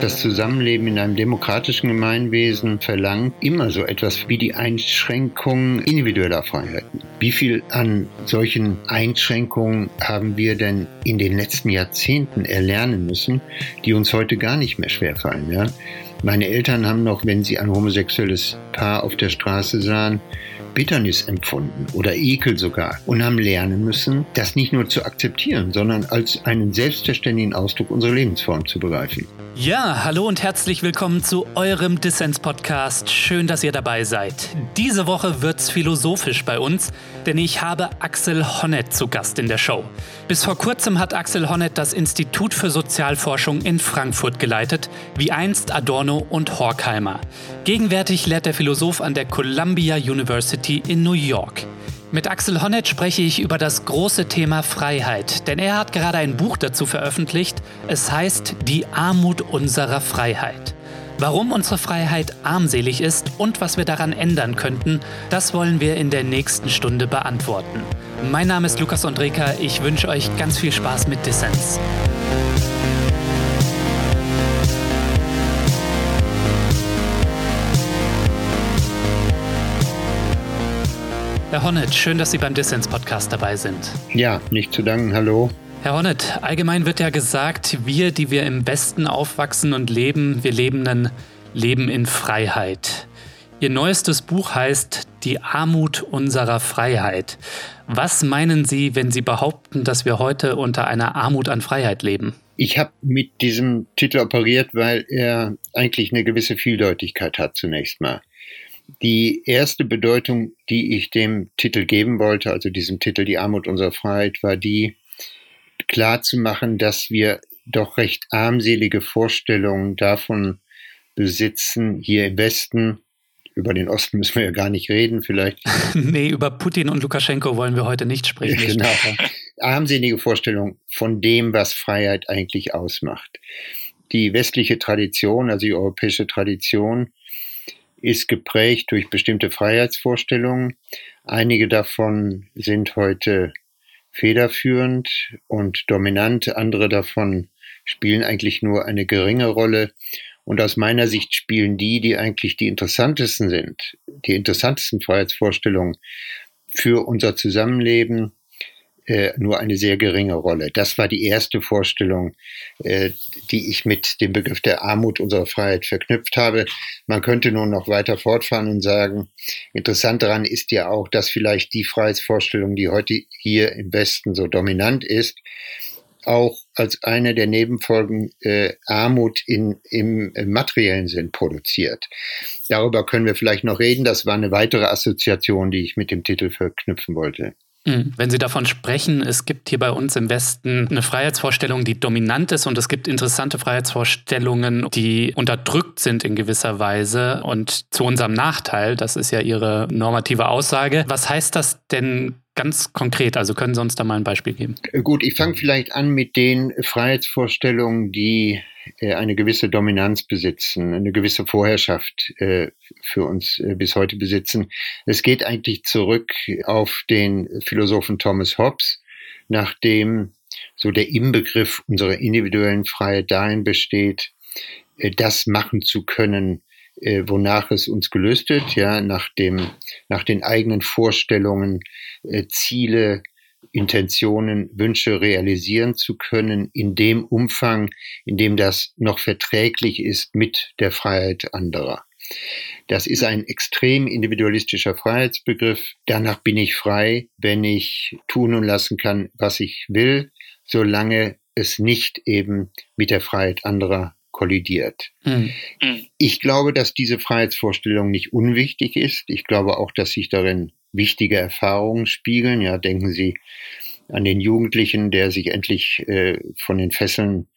Das Zusammenleben in einem demokratischen Gemeinwesen verlangt immer so etwas wie die Einschränkung individueller Freiheiten. Wie viel an solchen Einschränkungen haben wir denn in den letzten Jahrzehnten erlernen müssen, die uns heute gar nicht mehr schwerfallen? Ja? Meine Eltern haben noch, wenn sie ein homosexuelles Paar auf der Straße sahen, Bitternis empfunden oder Ekel sogar und haben lernen müssen, das nicht nur zu akzeptieren, sondern als einen selbstverständlichen Ausdruck unserer Lebensform zu begreifen. Ja, hallo und herzlich willkommen zu eurem Dissens-Podcast. Schön, dass ihr dabei seid. Diese Woche wird's philosophisch bei uns, denn ich habe Axel Honneth zu Gast in der Show. Bis vor kurzem hat Axel Honneth das Institut für Sozialforschung in Frankfurt geleitet, wie einst Adorno und Horkheimer. Gegenwärtig lehrt der Philosoph an der Columbia University in New York. Mit Axel Honneth spreche ich über das große Thema Freiheit, denn er hat gerade ein Buch dazu veröffentlicht. Es heißt Die Armut unserer Freiheit. Warum unsere Freiheit armselig ist und was wir daran ändern könnten, das wollen wir in der nächsten Stunde beantworten. Mein Name ist Lukas Andreka, ich wünsche euch ganz viel Spaß mit Dissens. Herr Honneth, schön, dass Sie beim Dissens-Podcast dabei sind. Ja, nicht zu danken. Hallo. Herr Honneth, allgemein wird ja gesagt, wir, die wir im Westen aufwachsen und leben, wir leben ein Leben in Freiheit. Ihr neuestes Buch heißt Die Armut unserer Freiheit. Was meinen Sie, wenn Sie behaupten, dass wir heute unter einer Armut an Freiheit leben? Ich habe mit diesem Titel operiert, weil er eigentlich eine gewisse Vieldeutigkeit hat zunächst mal. Die erste Bedeutung, die ich dem Titel geben wollte, also diesem Titel Die Armut unserer Freiheit, war die, klar zu machen, dass wir doch recht armselige Vorstellungen davon besitzen, hier im Westen, über den Osten müssen wir ja gar nicht reden, vielleicht. nee, über Putin und Lukaschenko wollen wir heute nicht sprechen. genau. Armselige Vorstellung von dem, was Freiheit eigentlich ausmacht. Die westliche Tradition, also die europäische Tradition, ist geprägt durch bestimmte Freiheitsvorstellungen. Einige davon sind heute federführend und dominant, andere davon spielen eigentlich nur eine geringe Rolle. Und aus meiner Sicht spielen die, die eigentlich die interessantesten sind, die interessantesten Freiheitsvorstellungen für unser Zusammenleben, äh, nur eine sehr geringe Rolle. Das war die erste Vorstellung, äh, die ich mit dem Begriff der Armut unserer Freiheit verknüpft habe. Man könnte nun noch weiter fortfahren und sagen, interessant daran ist ja auch, dass vielleicht die Freiheitsvorstellung, die heute hier im Westen so dominant ist, auch als eine der Nebenfolgen äh, Armut in, im, im materiellen Sinn produziert. Darüber können wir vielleicht noch reden. Das war eine weitere Assoziation, die ich mit dem Titel verknüpfen wollte. Mhm. Wenn Sie davon sprechen, es gibt hier bei uns im Westen eine Freiheitsvorstellung, die dominant ist und es gibt interessante Freiheitsvorstellungen, die unterdrückt sind in gewisser Weise und zu unserem Nachteil, das ist ja Ihre normative Aussage. Was heißt das denn ganz konkret? Also können Sie uns da mal ein Beispiel geben? Gut, ich fange vielleicht an mit den Freiheitsvorstellungen, die äh, eine gewisse Dominanz besitzen, eine gewisse Vorherrschaft äh, für uns äh, bis heute besitzen. Es geht eigentlich zurück auf den Philosophen Thomas Hobbes, nachdem so der Inbegriff unserer individuellen Freiheit darin besteht, das machen zu können, wonach es uns gelüstet, ja, nach dem, nach den eigenen Vorstellungen, Ziele, Intentionen, Wünsche realisieren zu können in dem Umfang, in dem das noch verträglich ist mit der Freiheit anderer. Das ist ein extrem individualistischer Freiheitsbegriff. Danach bin ich frei, wenn ich tun und lassen kann, was ich will, solange es nicht eben mit der Freiheit anderer kollidiert. Mhm. Ich glaube, dass diese Freiheitsvorstellung nicht unwichtig ist. Ich glaube auch, dass sich darin wichtige Erfahrungen spiegeln. Ja, denken Sie an den Jugendlichen, der sich endlich äh, von den Fesseln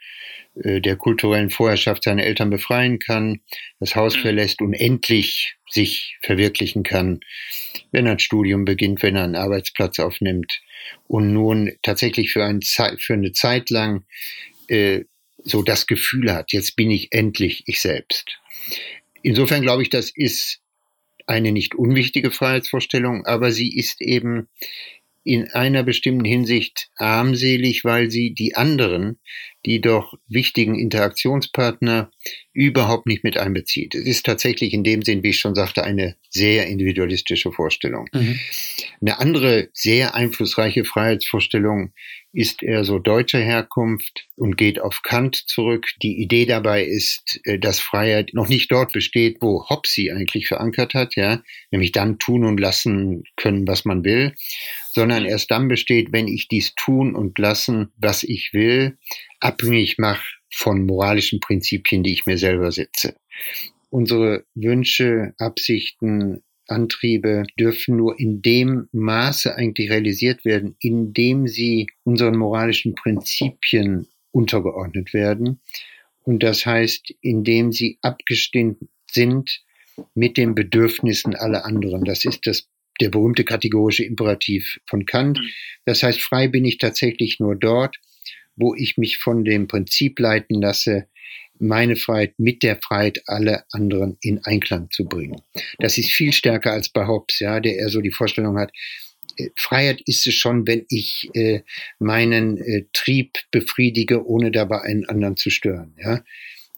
äh, der kulturellen Vorherrschaft seiner Eltern befreien kann, das Haus mhm. verlässt und endlich sich verwirklichen kann, wenn er ein Studium beginnt, wenn er einen Arbeitsplatz aufnimmt und nun tatsächlich für, ein für eine Zeit lang äh, so das Gefühl hat, jetzt bin ich endlich ich selbst. Insofern glaube ich, das ist eine nicht unwichtige Freiheitsvorstellung, aber sie ist eben in einer bestimmten Hinsicht armselig, weil sie die anderen, die doch wichtigen Interaktionspartner, überhaupt nicht mit einbezieht. Es ist tatsächlich in dem Sinn, wie ich schon sagte, eine sehr individualistische Vorstellung. Mhm. Eine andere sehr einflussreiche Freiheitsvorstellung ist eher so deutscher Herkunft und geht auf Kant zurück. Die Idee dabei ist, äh, dass Freiheit noch nicht dort besteht, wo Hobbes sie eigentlich verankert hat, ja, nämlich dann tun und lassen können, was man will, sondern erst dann besteht, wenn ich dies tun und lassen, was ich will, abhängig mache von moralischen Prinzipien, die ich mir selber setze. Unsere Wünsche, Absichten, Antriebe dürfen nur in dem Maße eigentlich realisiert werden, in dem sie unseren moralischen Prinzipien untergeordnet werden. Und das heißt, indem sie abgestimmt sind mit den Bedürfnissen aller anderen. Das ist das, der berühmte kategorische Imperativ von Kant. Das heißt, frei bin ich tatsächlich nur dort, wo ich mich von dem Prinzip leiten lasse, meine Freiheit mit der Freiheit aller anderen in Einklang zu bringen. Das ist viel stärker als bei Hobbes, ja, der eher so die Vorstellung hat, äh, Freiheit ist es schon, wenn ich äh, meinen äh, Trieb befriedige, ohne dabei einen anderen zu stören. Ja?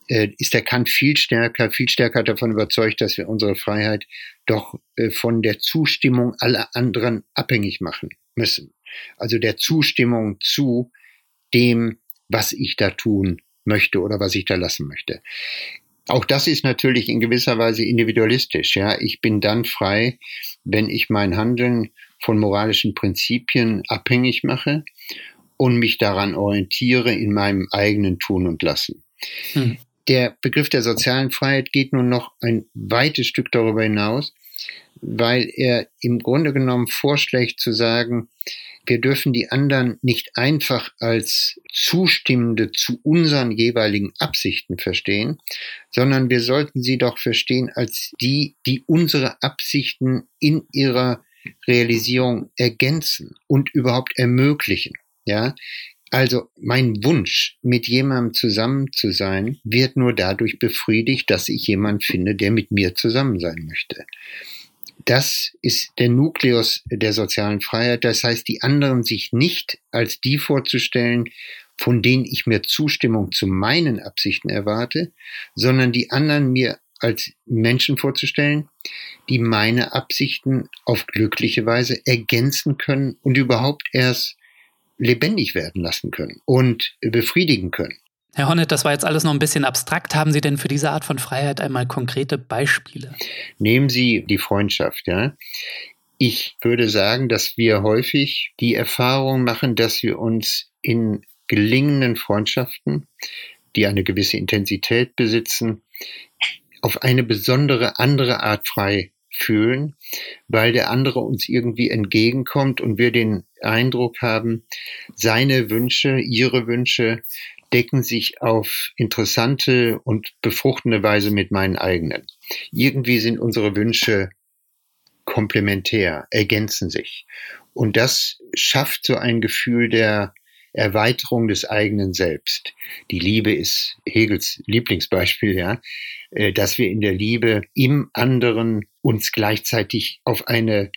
Äh, ist der Kant viel stärker, viel stärker davon überzeugt, dass wir unsere Freiheit doch äh, von der Zustimmung aller anderen abhängig machen müssen. Also der Zustimmung zu dem, was ich da tun möchte oder was ich da lassen möchte. Auch das ist natürlich in gewisser Weise individualistisch. Ja, ich bin dann frei, wenn ich mein Handeln von moralischen Prinzipien abhängig mache und mich daran orientiere in meinem eigenen Tun und Lassen. Hm. Der Begriff der sozialen Freiheit geht nun noch ein weites Stück darüber hinaus, weil er im Grunde genommen vorschlägt zu sagen, wir dürfen die anderen nicht einfach als Zustimmende zu unseren jeweiligen Absichten verstehen, sondern wir sollten sie doch verstehen als die, die unsere Absichten in ihrer Realisierung ergänzen und überhaupt ermöglichen. Ja, also mein Wunsch, mit jemandem zusammen zu sein, wird nur dadurch befriedigt, dass ich jemanden finde, der mit mir zusammen sein möchte. Das ist der Nukleus der sozialen Freiheit. Das heißt, die anderen sich nicht als die vorzustellen, von denen ich mir Zustimmung zu meinen Absichten erwarte, sondern die anderen mir als Menschen vorzustellen, die meine Absichten auf glückliche Weise ergänzen können und überhaupt erst lebendig werden lassen können und befriedigen können. Herr Honnet, das war jetzt alles noch ein bisschen abstrakt. Haben Sie denn für diese Art von Freiheit einmal konkrete Beispiele? Nehmen Sie die Freundschaft, ja. Ich würde sagen, dass wir häufig die Erfahrung machen, dass wir uns in gelingenden Freundschaften, die eine gewisse Intensität besitzen, auf eine besondere andere Art frei fühlen, weil der andere uns irgendwie entgegenkommt und wir den Eindruck haben, seine Wünsche, ihre Wünsche decken sich auf interessante und befruchtende Weise mit meinen eigenen. Irgendwie sind unsere Wünsche komplementär, ergänzen sich. Und das schafft so ein Gefühl der Erweiterung des eigenen Selbst. Die Liebe ist Hegels Lieblingsbeispiel, ja, äh, dass wir in der Liebe im anderen uns gleichzeitig auf eine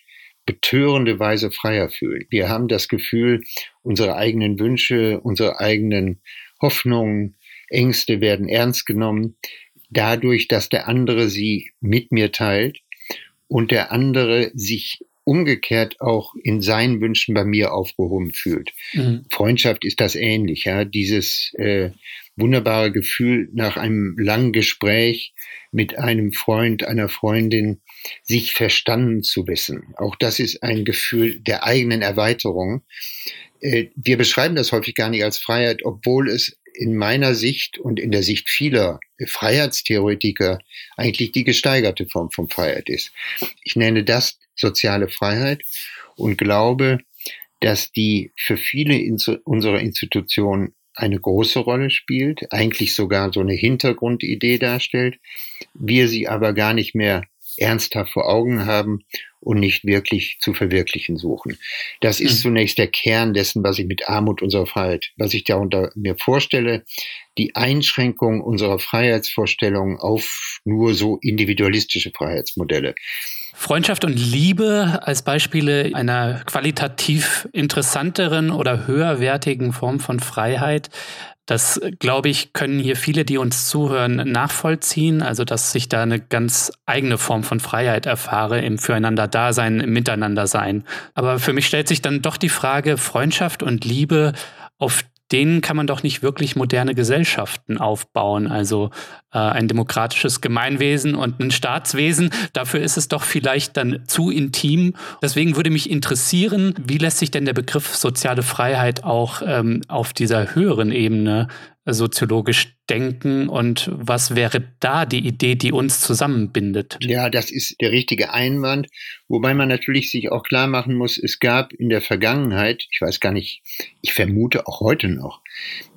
betörende Weise freier fühlen. Wir haben das Gefühl, unsere eigenen Wünsche, unsere eigenen Hoffnungen, Ängste werden ernst genommen, dadurch, dass der andere sie mit mir teilt und der andere sich umgekehrt auch in seinen Wünschen bei mir aufgehoben fühlt. Mhm. Freundschaft ist das ähnlich, ja, dieses äh, wunderbare Gefühl nach einem langen Gespräch mit einem Freund, einer Freundin, sich verstanden zu wissen. Auch das ist ein Gefühl der eigenen Erweiterung. Äh, wir beschreiben das häufig gar nicht als Freiheit, obwohl es in meiner Sicht und in der Sicht vieler Freiheitstheoretiker eigentlich die gesteigerte Form von Freiheit ist. Ich nenne das soziale Freiheit und glaube, dass die für viele unserer Institutionen eine große Rolle spielt, eigentlich sogar so eine Hintergrundidee darstellt, wir sie aber gar nicht mehr ernsthaft vor Augen haben und nicht wirklich zu verwirklichen suchen. Das ist mhm. zunächst der Kern dessen, was ich mit Armut unserer Freiheit, was ich darunter mir vorstelle, die Einschränkung unserer Freiheitsvorstellungen auf nur so individualistische Freiheitsmodelle. Freundschaft und Liebe als Beispiele einer qualitativ interessanteren oder höherwertigen Form von Freiheit. Das, glaube ich, können hier viele, die uns zuhören, nachvollziehen. Also, dass ich da eine ganz eigene Form von Freiheit erfahre im Füreinander-Dasein, im Miteinander-Sein. Aber für mich stellt sich dann doch die Frage, Freundschaft und Liebe, auf denen kann man doch nicht wirklich moderne Gesellschaften aufbauen. Also äh, ein demokratisches Gemeinwesen und ein Staatswesen. Dafür ist es doch vielleicht dann zu intim. Deswegen würde mich interessieren, wie lässt sich denn der Begriff soziale Freiheit auch ähm, auf dieser höheren Ebene soziologisch denken und was wäre da die Idee, die uns zusammenbindet? Ja, das ist der richtige Einwand, wobei man natürlich sich auch klar machen muss, es gab in der Vergangenheit, ich weiß gar nicht, ich vermute auch heute noch,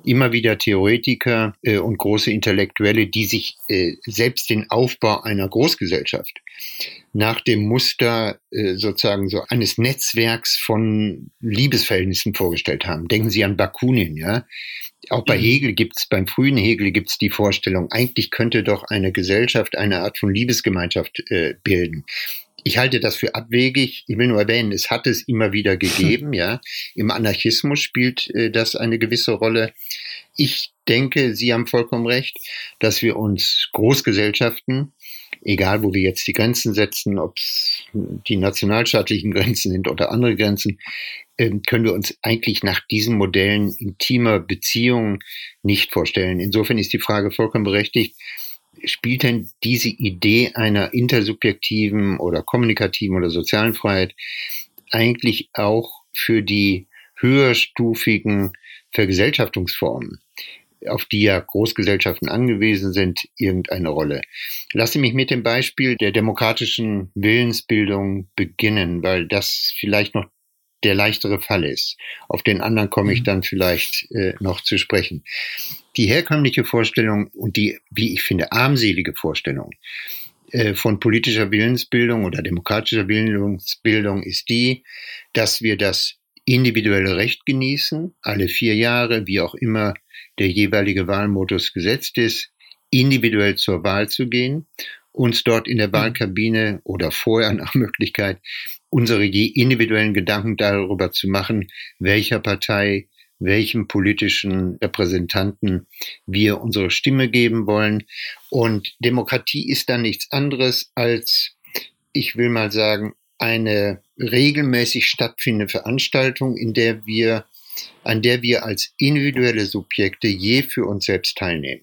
immer wieder Theoretiker äh, und große Intellektuelle, die sich äh, selbst den Aufbau einer Großgesellschaft nach dem Muster äh, sozusagen so eines Netzwerks von Liebesverhältnissen vorgestellt haben. Denken Sie an Bakunin, ja. Auch bei mhm. Hegel gibt's, beim frühen Hegel gibt's die Vorstellung, eigentlich könnte doch eine Gesellschaft eine Art von Liebesgemeinschaft äh, bilden. Ich halte das für abwegig. Ich will nur erwähnen, es hat es immer wieder gegeben, ja. Im Anarchismus spielt äh, das eine gewisse Rolle. Ich denke, Sie haben vollkommen recht, dass wir uns Großgesellschaften egal wo wir jetzt die Grenzen setzen, ob es die nationalstaatlichen Grenzen sind oder andere Grenzen, können wir uns eigentlich nach diesen Modellen intimer Beziehungen nicht vorstellen. Insofern ist die Frage vollkommen berechtigt. Spielt denn diese Idee einer intersubjektiven oder kommunikativen oder sozialen Freiheit eigentlich auch für die höherstufigen Vergesellschaftungsformen auf die ja Großgesellschaften angewiesen sind, irgendeine Rolle. Lasse mich mit dem Beispiel der demokratischen Willensbildung beginnen, weil das vielleicht noch der leichtere Fall ist. Auf den anderen komme ich mhm. dann vielleicht äh, noch zu sprechen. Die herkömmliche Vorstellung und die, wie ich finde, armselige Vorstellung äh, von politischer Willensbildung oder demokratischer Willensbildung ist die, dass wir das individuelle Recht genießen, alle vier Jahre, wie auch immer der jeweilige Wahlmodus gesetzt ist, individuell zur Wahl zu gehen, uns dort in der mhm. Wahlkabine oder vorher nach Möglichkeit unsere individuellen Gedanken darüber zu machen, welcher Partei, welchem politischen Repräsentanten wir unsere Stimme geben wollen. Und Demokratie ist dann nichts anderes als, ich will mal sagen, eine regelmäßig stattfindende Veranstaltung, in der wir an der wir als individuelle Subjekte je für uns selbst teilnehmen.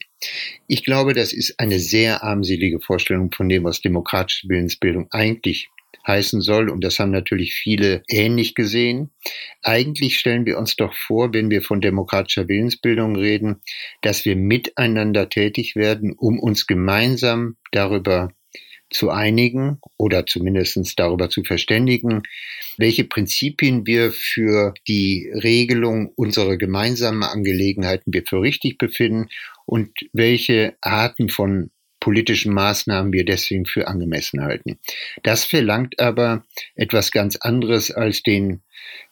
Ich glaube, das ist eine sehr armselige Vorstellung von dem, was demokratische Willensbildung eigentlich heißen soll. Und das haben natürlich viele ähnlich gesehen. Eigentlich stellen wir uns doch vor, wenn wir von demokratischer Willensbildung reden, dass wir miteinander tätig werden, um uns gemeinsam darüber zu einigen oder zumindest darüber zu verständigen, welche Prinzipien wir für die Regelung unserer gemeinsamen Angelegenheiten wir für richtig befinden und welche Arten von politischen Maßnahmen wir deswegen für angemessen halten. Das verlangt aber etwas ganz anderes als den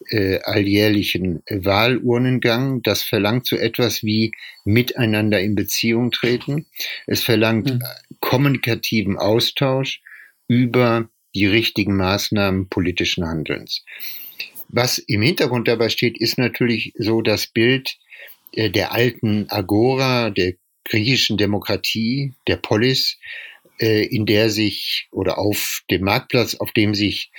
äh, alljährlichen Wahlurnengang. Das verlangt so etwas wie miteinander in Beziehung treten. Es verlangt mhm. kommunikativen Austausch über die richtigen Maßnahmen politischen Handelns. Was im Hintergrund dabei steht, ist natürlich so das Bild äh, der alten Agora, der griechischen Demokratie, der Polis, äh, in der sich oder auf dem Marktplatz, auf dem sich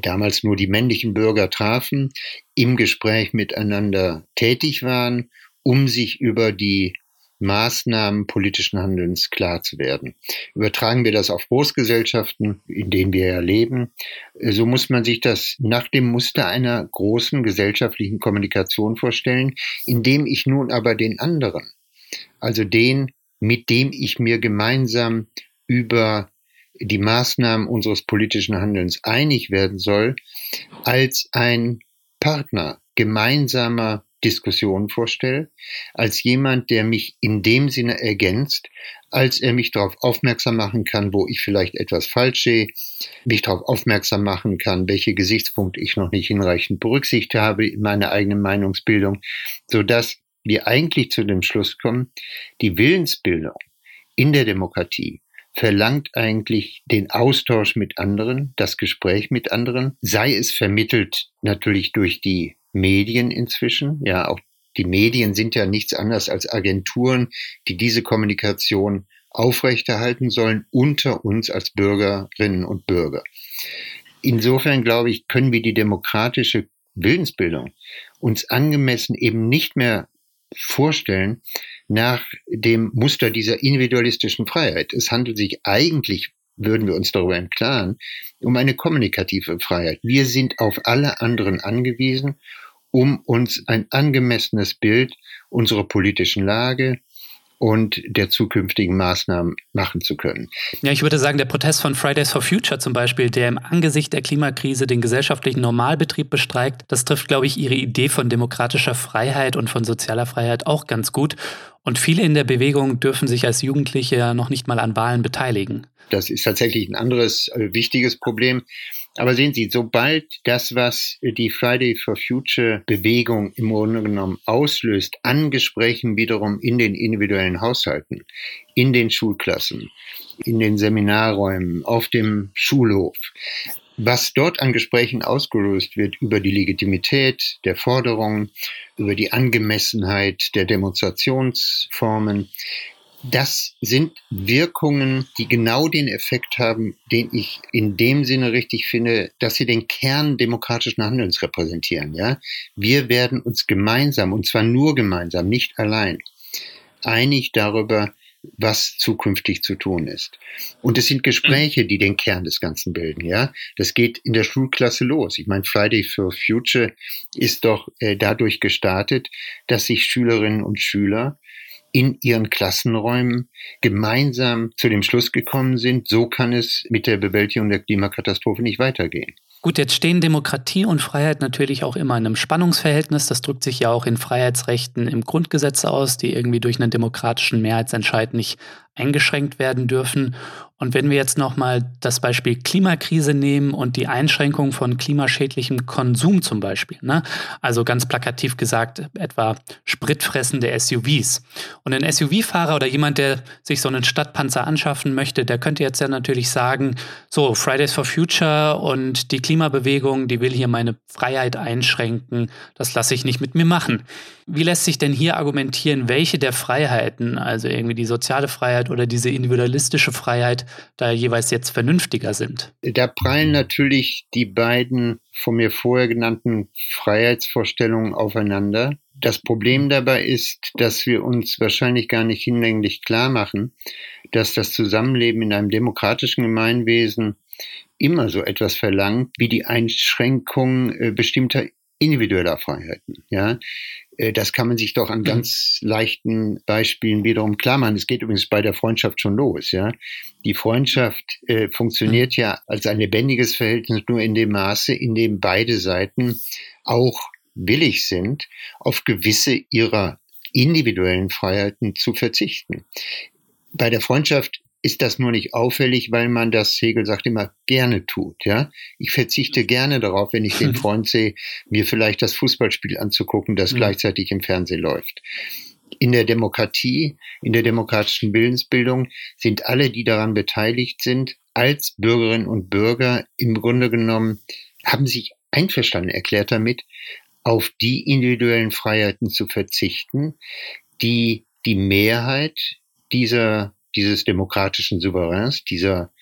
damals nur die männlichen Bürger trafen, im Gespräch miteinander tätig waren, um sich über die Maßnahmen politischen Handelns klar zu werden. Übertragen wir das auf Großgesellschaften, in denen wir ja leben, so muss man sich das nach dem Muster einer großen gesellschaftlichen Kommunikation vorstellen, indem ich nun aber den anderen, also den, mit dem ich mir gemeinsam über die Maßnahmen unseres politischen Handelns einig werden soll, als ein Partner gemeinsamer Diskussionen vorstelle, als jemand, der mich in dem Sinne ergänzt, als er mich darauf aufmerksam machen kann, wo ich vielleicht etwas falsch sehe, mich darauf aufmerksam machen kann, welche Gesichtspunkte ich noch nicht hinreichend berücksichtigt habe in meiner eigenen Meinungsbildung, so dass wir eigentlich zu dem Schluss kommen, die Willensbildung in der Demokratie verlangt eigentlich den Austausch mit anderen, das Gespräch mit anderen, sei es vermittelt natürlich durch die Medien inzwischen, ja, auch die Medien sind ja nichts anderes als Agenturen, die diese Kommunikation aufrechterhalten sollen unter uns als Bürgerinnen und Bürger. Insofern glaube ich, können wir die demokratische Willensbildung uns angemessen eben nicht mehr vorstellen nach dem Muster dieser individualistischen Freiheit. Es handelt sich eigentlich, würden wir uns darüber im Klaren, um eine kommunikative Freiheit. Wir sind auf alle anderen angewiesen, um uns ein angemessenes Bild unserer politischen Lage, und der zukünftigen Maßnahmen machen zu können. Ja, ich würde sagen, der Protest von Fridays for Future zum Beispiel, der im Angesicht der Klimakrise den gesellschaftlichen Normalbetrieb bestreikt, das trifft, glaube ich, ihre Idee von demokratischer Freiheit und von sozialer Freiheit auch ganz gut. Und viele in der Bewegung dürfen sich als Jugendliche ja noch nicht mal an Wahlen beteiligen. Das ist tatsächlich ein anderes äh, wichtiges Problem. Aber sehen Sie, sobald das, was die Friday for Future Bewegung im Grunde genommen auslöst, an Gesprächen wiederum in den individuellen Haushalten, in den Schulklassen, in den Seminarräumen, auf dem Schulhof, was dort an Gesprächen ausgelöst wird über die Legitimität der Forderungen, über die Angemessenheit der Demonstrationsformen, das sind Wirkungen, die genau den Effekt haben, den ich in dem Sinne richtig finde, dass sie den Kern demokratischen Handelns repräsentieren. Ja, wir werden uns gemeinsam und zwar nur gemeinsam, nicht allein, einig darüber, was zukünftig zu tun ist. Und es sind Gespräche, die den Kern des Ganzen bilden, ja. Das geht in der Schulklasse los. Ich meine, Friday for Future ist doch äh, dadurch gestartet, dass sich Schülerinnen und Schüler in ihren Klassenräumen gemeinsam zu dem Schluss gekommen sind, so kann es mit der Bewältigung der Klimakatastrophe nicht weitergehen. Gut, jetzt stehen Demokratie und Freiheit natürlich auch immer in einem Spannungsverhältnis. Das drückt sich ja auch in Freiheitsrechten im Grundgesetz aus, die irgendwie durch einen demokratischen Mehrheitsentscheid nicht eingeschränkt werden dürfen. Und wenn wir jetzt nochmal das Beispiel Klimakrise nehmen und die Einschränkung von klimaschädlichem Konsum zum Beispiel, ne? also ganz plakativ gesagt, etwa spritfressende SUVs. Und ein SUV-Fahrer oder jemand, der sich so einen Stadtpanzer anschaffen möchte, der könnte jetzt ja natürlich sagen, so, Fridays for Future und die Klimabewegung, die will hier meine Freiheit einschränken, das lasse ich nicht mit mir machen. Wie lässt sich denn hier argumentieren, welche der Freiheiten, also irgendwie die soziale Freiheit oder diese individualistische Freiheit, da jeweils jetzt vernünftiger sind? Da prallen natürlich die beiden von mir vorher genannten Freiheitsvorstellungen aufeinander. Das Problem dabei ist, dass wir uns wahrscheinlich gar nicht hinlänglich klar machen, dass das Zusammenleben in einem demokratischen Gemeinwesen immer so etwas verlangt wie die Einschränkung äh, bestimmter individueller Freiheiten. Ja, das kann man sich doch an mhm. ganz leichten Beispielen wiederum klar machen. Es geht übrigens bei der Freundschaft schon los. Ja, die Freundschaft äh, funktioniert mhm. ja als ein lebendiges Verhältnis nur in dem Maße, in dem beide Seiten auch willig sind, auf gewisse ihrer individuellen Freiheiten zu verzichten. Bei der Freundschaft ist das nur nicht auffällig, weil man das, Hegel sagt immer, gerne tut. Ja, Ich verzichte gerne darauf, wenn ich den Freund sehe, mir vielleicht das Fußballspiel anzugucken, das mhm. gleichzeitig im Fernsehen läuft. In der Demokratie, in der demokratischen Willensbildung sind alle, die daran beteiligt sind, als Bürgerinnen und Bürger im Grunde genommen, haben sich einverstanden erklärt damit, auf die individuellen Freiheiten zu verzichten, die die Mehrheit dieser dieses demokratischen Souveräns, dieser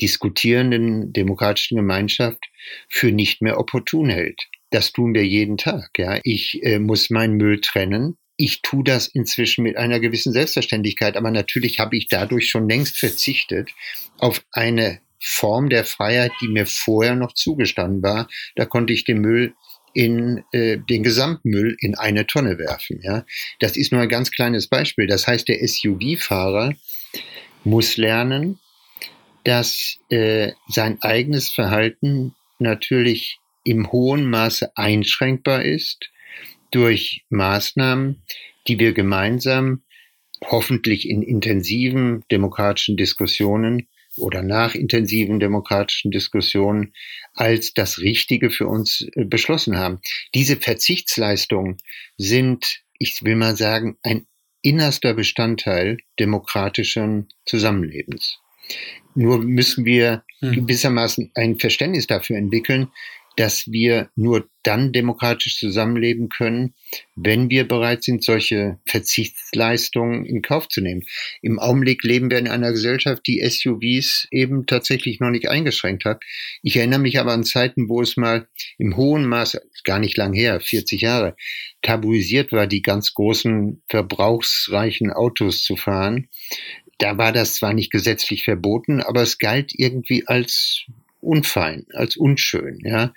diskutierenden demokratischen Gemeinschaft für nicht mehr opportun hält. Das tun wir jeden Tag. Ja, ich äh, muss meinen Müll trennen. Ich tue das inzwischen mit einer gewissen Selbstverständlichkeit, aber natürlich habe ich dadurch schon längst verzichtet auf eine Form der Freiheit, die mir vorher noch zugestanden war. Da konnte ich den Müll in äh, den Gesamtmüll in eine Tonne werfen. Ja, das ist nur ein ganz kleines Beispiel. Das heißt, der SUV-Fahrer muss lernen, dass äh, sein eigenes Verhalten natürlich im hohen Maße einschränkbar ist durch Maßnahmen, die wir gemeinsam hoffentlich in intensiven demokratischen Diskussionen oder nach intensiven demokratischen Diskussionen als das Richtige für uns äh, beschlossen haben. Diese Verzichtsleistungen sind, ich will mal sagen, ein innerster Bestandteil demokratischen Zusammenlebens. Nur müssen wir hm. gewissermaßen ein Verständnis dafür entwickeln, dass wir nur dann demokratisch zusammenleben können, wenn wir bereit sind, solche Verzichtsleistungen in Kauf zu nehmen. Im Augenblick leben wir in einer Gesellschaft, die SUVs eben tatsächlich noch nicht eingeschränkt hat. Ich erinnere mich aber an Zeiten, wo es mal im hohen Maße, gar nicht lang her, 40 Jahre, tabuisiert war, die ganz großen verbrauchsreichen Autos zu fahren. Da war das zwar nicht gesetzlich verboten, aber es galt irgendwie als unfein, als unschön, ja.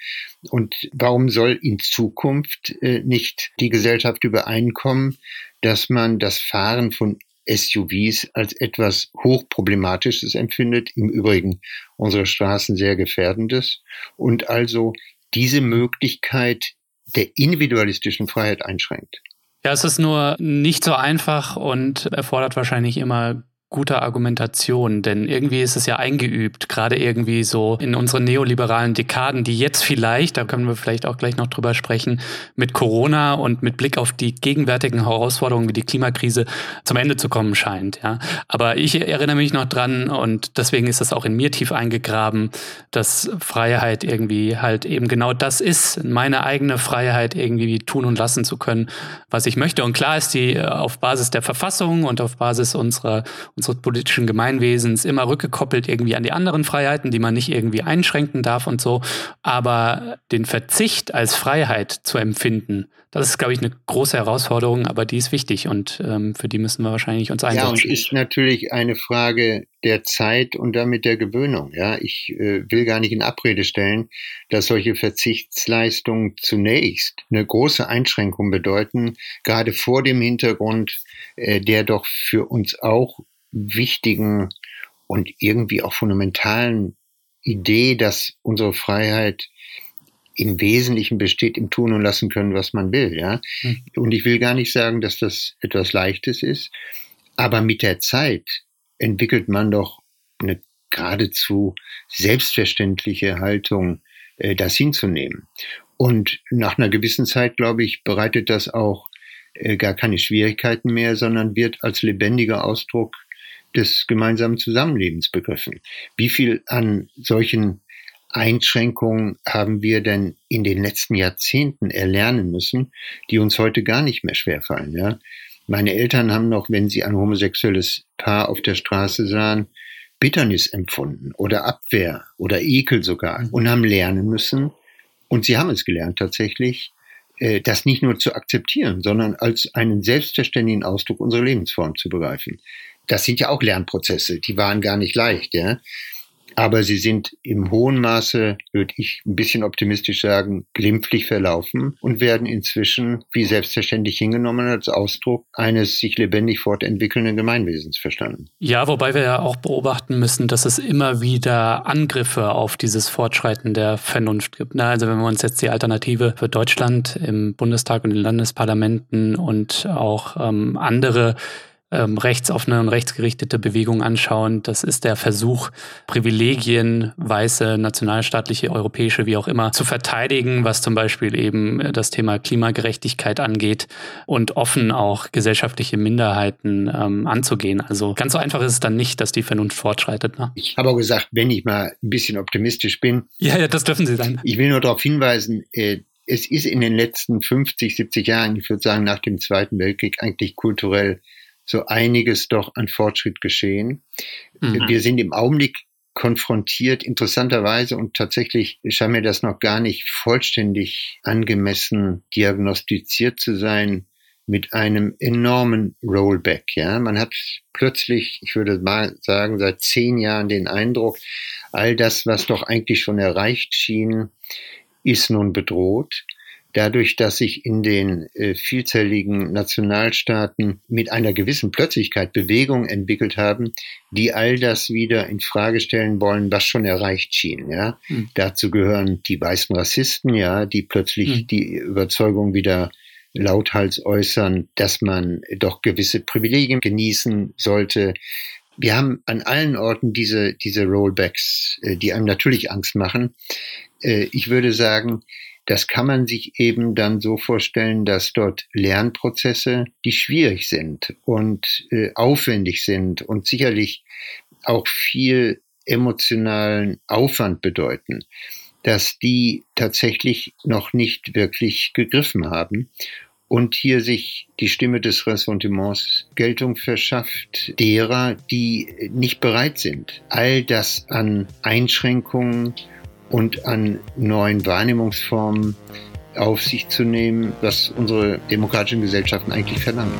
Und warum soll in Zukunft äh, nicht die Gesellschaft übereinkommen, dass man das Fahren von SUVs als etwas hochproblematisches empfindet, im Übrigen unsere Straßen sehr gefährdendes und also diese Möglichkeit der individualistischen Freiheit einschränkt. Ja, es ist nur nicht so einfach und erfordert wahrscheinlich immer guter Argumentation, denn irgendwie ist es ja eingeübt, gerade irgendwie so in unseren neoliberalen Dekaden, die jetzt vielleicht, da können wir vielleicht auch gleich noch drüber sprechen, mit Corona und mit Blick auf die gegenwärtigen Herausforderungen wie die Klimakrise zum Ende zu kommen scheint. Ja. Aber ich erinnere mich noch dran und deswegen ist es auch in mir tief eingegraben, dass Freiheit irgendwie halt eben genau das ist, meine eigene Freiheit irgendwie tun und lassen zu können, was ich möchte. Und klar ist die äh, auf Basis der Verfassung und auf Basis unserer unseres politischen Gemeinwesens immer rückgekoppelt irgendwie an die anderen Freiheiten, die man nicht irgendwie einschränken darf und so. Aber den Verzicht als Freiheit zu empfinden, das ist, glaube ich, eine große Herausforderung, aber die ist wichtig und ähm, für die müssen wir wahrscheinlich uns einsetzen. Ja, und ist natürlich eine Frage der Zeit und damit der Gewöhnung. Ja, ich äh, will gar nicht in Abrede stellen, dass solche Verzichtsleistungen zunächst eine große Einschränkung bedeuten, gerade vor dem Hintergrund, äh, der doch für uns auch wichtigen und irgendwie auch fundamentalen Idee, dass unsere Freiheit im Wesentlichen besteht im Tun und Lassen können, was man will, ja. Hm. Und ich will gar nicht sagen, dass das etwas Leichtes ist, aber mit der Zeit entwickelt man doch eine geradezu selbstverständliche Haltung, äh, das hinzunehmen. Und nach einer gewissen Zeit, glaube ich, bereitet das auch äh, gar keine Schwierigkeiten mehr, sondern wird als lebendiger Ausdruck des gemeinsamen Zusammenlebens begriffen. Wie viel an solchen Einschränkungen haben wir denn in den letzten Jahrzehnten erlernen müssen, die uns heute gar nicht mehr schwerfallen, ja? Meine Eltern haben noch, wenn sie ein homosexuelles Paar auf der Straße sahen, Bitternis empfunden oder Abwehr oder Ekel sogar und haben lernen müssen, und sie haben es gelernt tatsächlich, äh, das nicht nur zu akzeptieren, sondern als einen selbstverständlichen Ausdruck unserer Lebensform zu begreifen das sind ja auch Lernprozesse, die waren gar nicht leicht, ja. Aber sie sind im hohen Maße, würde ich ein bisschen optimistisch sagen, glimpflich verlaufen und werden inzwischen wie selbstverständlich hingenommen als Ausdruck eines sich lebendig fortentwickelnden Gemeinwesens verstanden. Ja, wobei wir ja auch beobachten müssen, dass es immer wieder Angriffe auf dieses Fortschreiten der Vernunft gibt. Also wenn wir uns jetzt die Alternative für Deutschland im Bundestag und in den Landesparlamenten und auch ähm, andere ähm, rechtsoffene und rechtsgerichtete Bewegung anschauen. Das ist der Versuch, Privilegien, weiße, nationalstaatliche, europäische, wie auch immer, zu verteidigen, was zum Beispiel eben das Thema Klimagerechtigkeit angeht und offen auch gesellschaftliche Minderheiten ähm, anzugehen. Also ganz so einfach ist es dann nicht, dass die Vernunft fortschreitet. Ne? Ich habe auch gesagt, wenn ich mal ein bisschen optimistisch bin. Ja, ja, das dürfen Sie sein. Ich will nur darauf hinweisen, äh, es ist in den letzten 50, 70 Jahren, ich würde sagen nach dem Zweiten Weltkrieg, eigentlich kulturell so einiges doch an Fortschritt geschehen. Mhm. Wir sind im Augenblick konfrontiert, interessanterweise, und tatsächlich scheint mir das noch gar nicht vollständig angemessen diagnostiziert zu sein, mit einem enormen Rollback. Ja, man hat plötzlich, ich würde mal sagen, seit zehn Jahren den Eindruck, all das, was doch eigentlich schon erreicht schien, ist nun bedroht dadurch, dass sich in den äh, vielzähligen Nationalstaaten mit einer gewissen Plötzlichkeit Bewegungen entwickelt haben, die all das wieder in Frage stellen wollen, was schon erreicht schien. Ja, mhm. dazu gehören die weißen Rassisten, ja, die plötzlich mhm. die Überzeugung wieder lauthals äußern, dass man doch gewisse Privilegien genießen sollte. Wir haben an allen Orten diese, diese Rollbacks, äh, die einem natürlich Angst machen. Äh, ich würde sagen, das kann man sich eben dann so vorstellen, dass dort Lernprozesse, die schwierig sind und äh, aufwendig sind und sicherlich auch viel emotionalen Aufwand bedeuten, dass die tatsächlich noch nicht wirklich gegriffen haben und hier sich die Stimme des Ressentiments Geltung verschafft, derer, die nicht bereit sind, all das an Einschränkungen und an neuen Wahrnehmungsformen auf sich zu nehmen, was unsere demokratischen Gesellschaften eigentlich verlangen.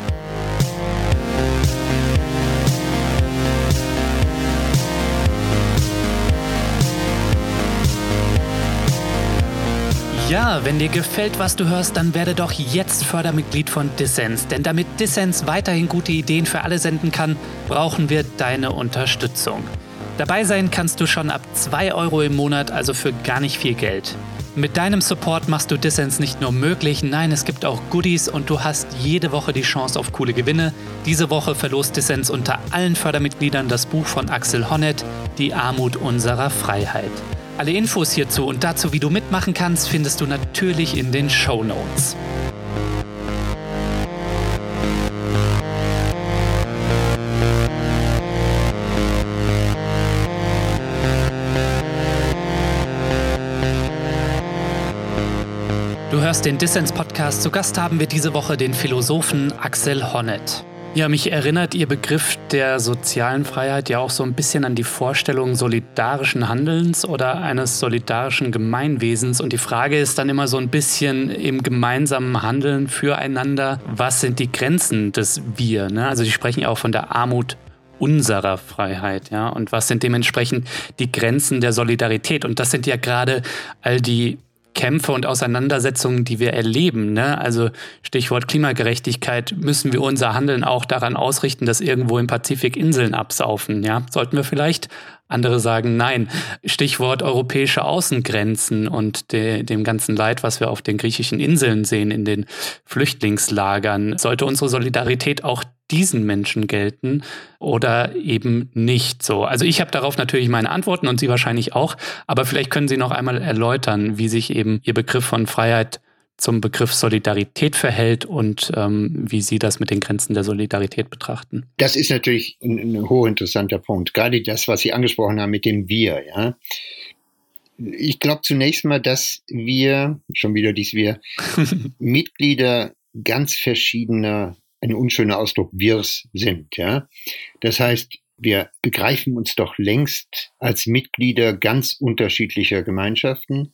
Ja, wenn dir gefällt, was du hörst, dann werde doch jetzt Fördermitglied von Dissens. Denn damit Dissens weiterhin gute Ideen für alle senden kann, brauchen wir deine Unterstützung. Dabei sein kannst du schon ab 2 Euro im Monat, also für gar nicht viel Geld. Mit deinem Support machst du Dissens nicht nur möglich, nein, es gibt auch Goodies und du hast jede Woche die Chance auf coole Gewinne. Diese Woche verlost Dissens unter allen Fördermitgliedern das Buch von Axel Honneth, Die Armut unserer Freiheit. Alle Infos hierzu und dazu, wie du mitmachen kannst, findest du natürlich in den Show Notes. Hörst den Dissens Podcast. Zu Gast haben wir diese Woche den Philosophen Axel Honneth. Ja, mich erinnert Ihr Begriff der sozialen Freiheit ja auch so ein bisschen an die Vorstellung solidarischen Handelns oder eines solidarischen Gemeinwesens. Und die Frage ist dann immer so ein bisschen im gemeinsamen Handeln füreinander, was sind die Grenzen des Wir? Ne? Also Sie sprechen ja auch von der Armut unserer Freiheit, ja. Und was sind dementsprechend die Grenzen der Solidarität? Und das sind ja gerade all die Kämpfe und Auseinandersetzungen, die wir erleben. Ne? Also Stichwort Klimagerechtigkeit, müssen wir unser Handeln auch daran ausrichten, dass irgendwo im Pazifik Inseln absaufen. Ja? Sollten wir vielleicht andere sagen nein. Stichwort europäische Außengrenzen und de, dem ganzen Leid, was wir auf den griechischen Inseln sehen, in den Flüchtlingslagern. Sollte unsere Solidarität auch diesen Menschen gelten oder eben nicht so? Also ich habe darauf natürlich meine Antworten und Sie wahrscheinlich auch, aber vielleicht können Sie noch einmal erläutern, wie sich eben Ihr Begriff von Freiheit zum Begriff Solidarität verhält und ähm, wie Sie das mit den Grenzen der Solidarität betrachten. Das ist natürlich ein, ein hochinteressanter Punkt. Gerade das, was Sie angesprochen haben mit dem Wir, ja. Ich glaube zunächst mal, dass wir, schon wieder dies Wir, Mitglieder ganz verschiedener, ein unschöner Ausdruck, Wirs sind, ja. Das heißt, wir begreifen uns doch längst als Mitglieder ganz unterschiedlicher Gemeinschaften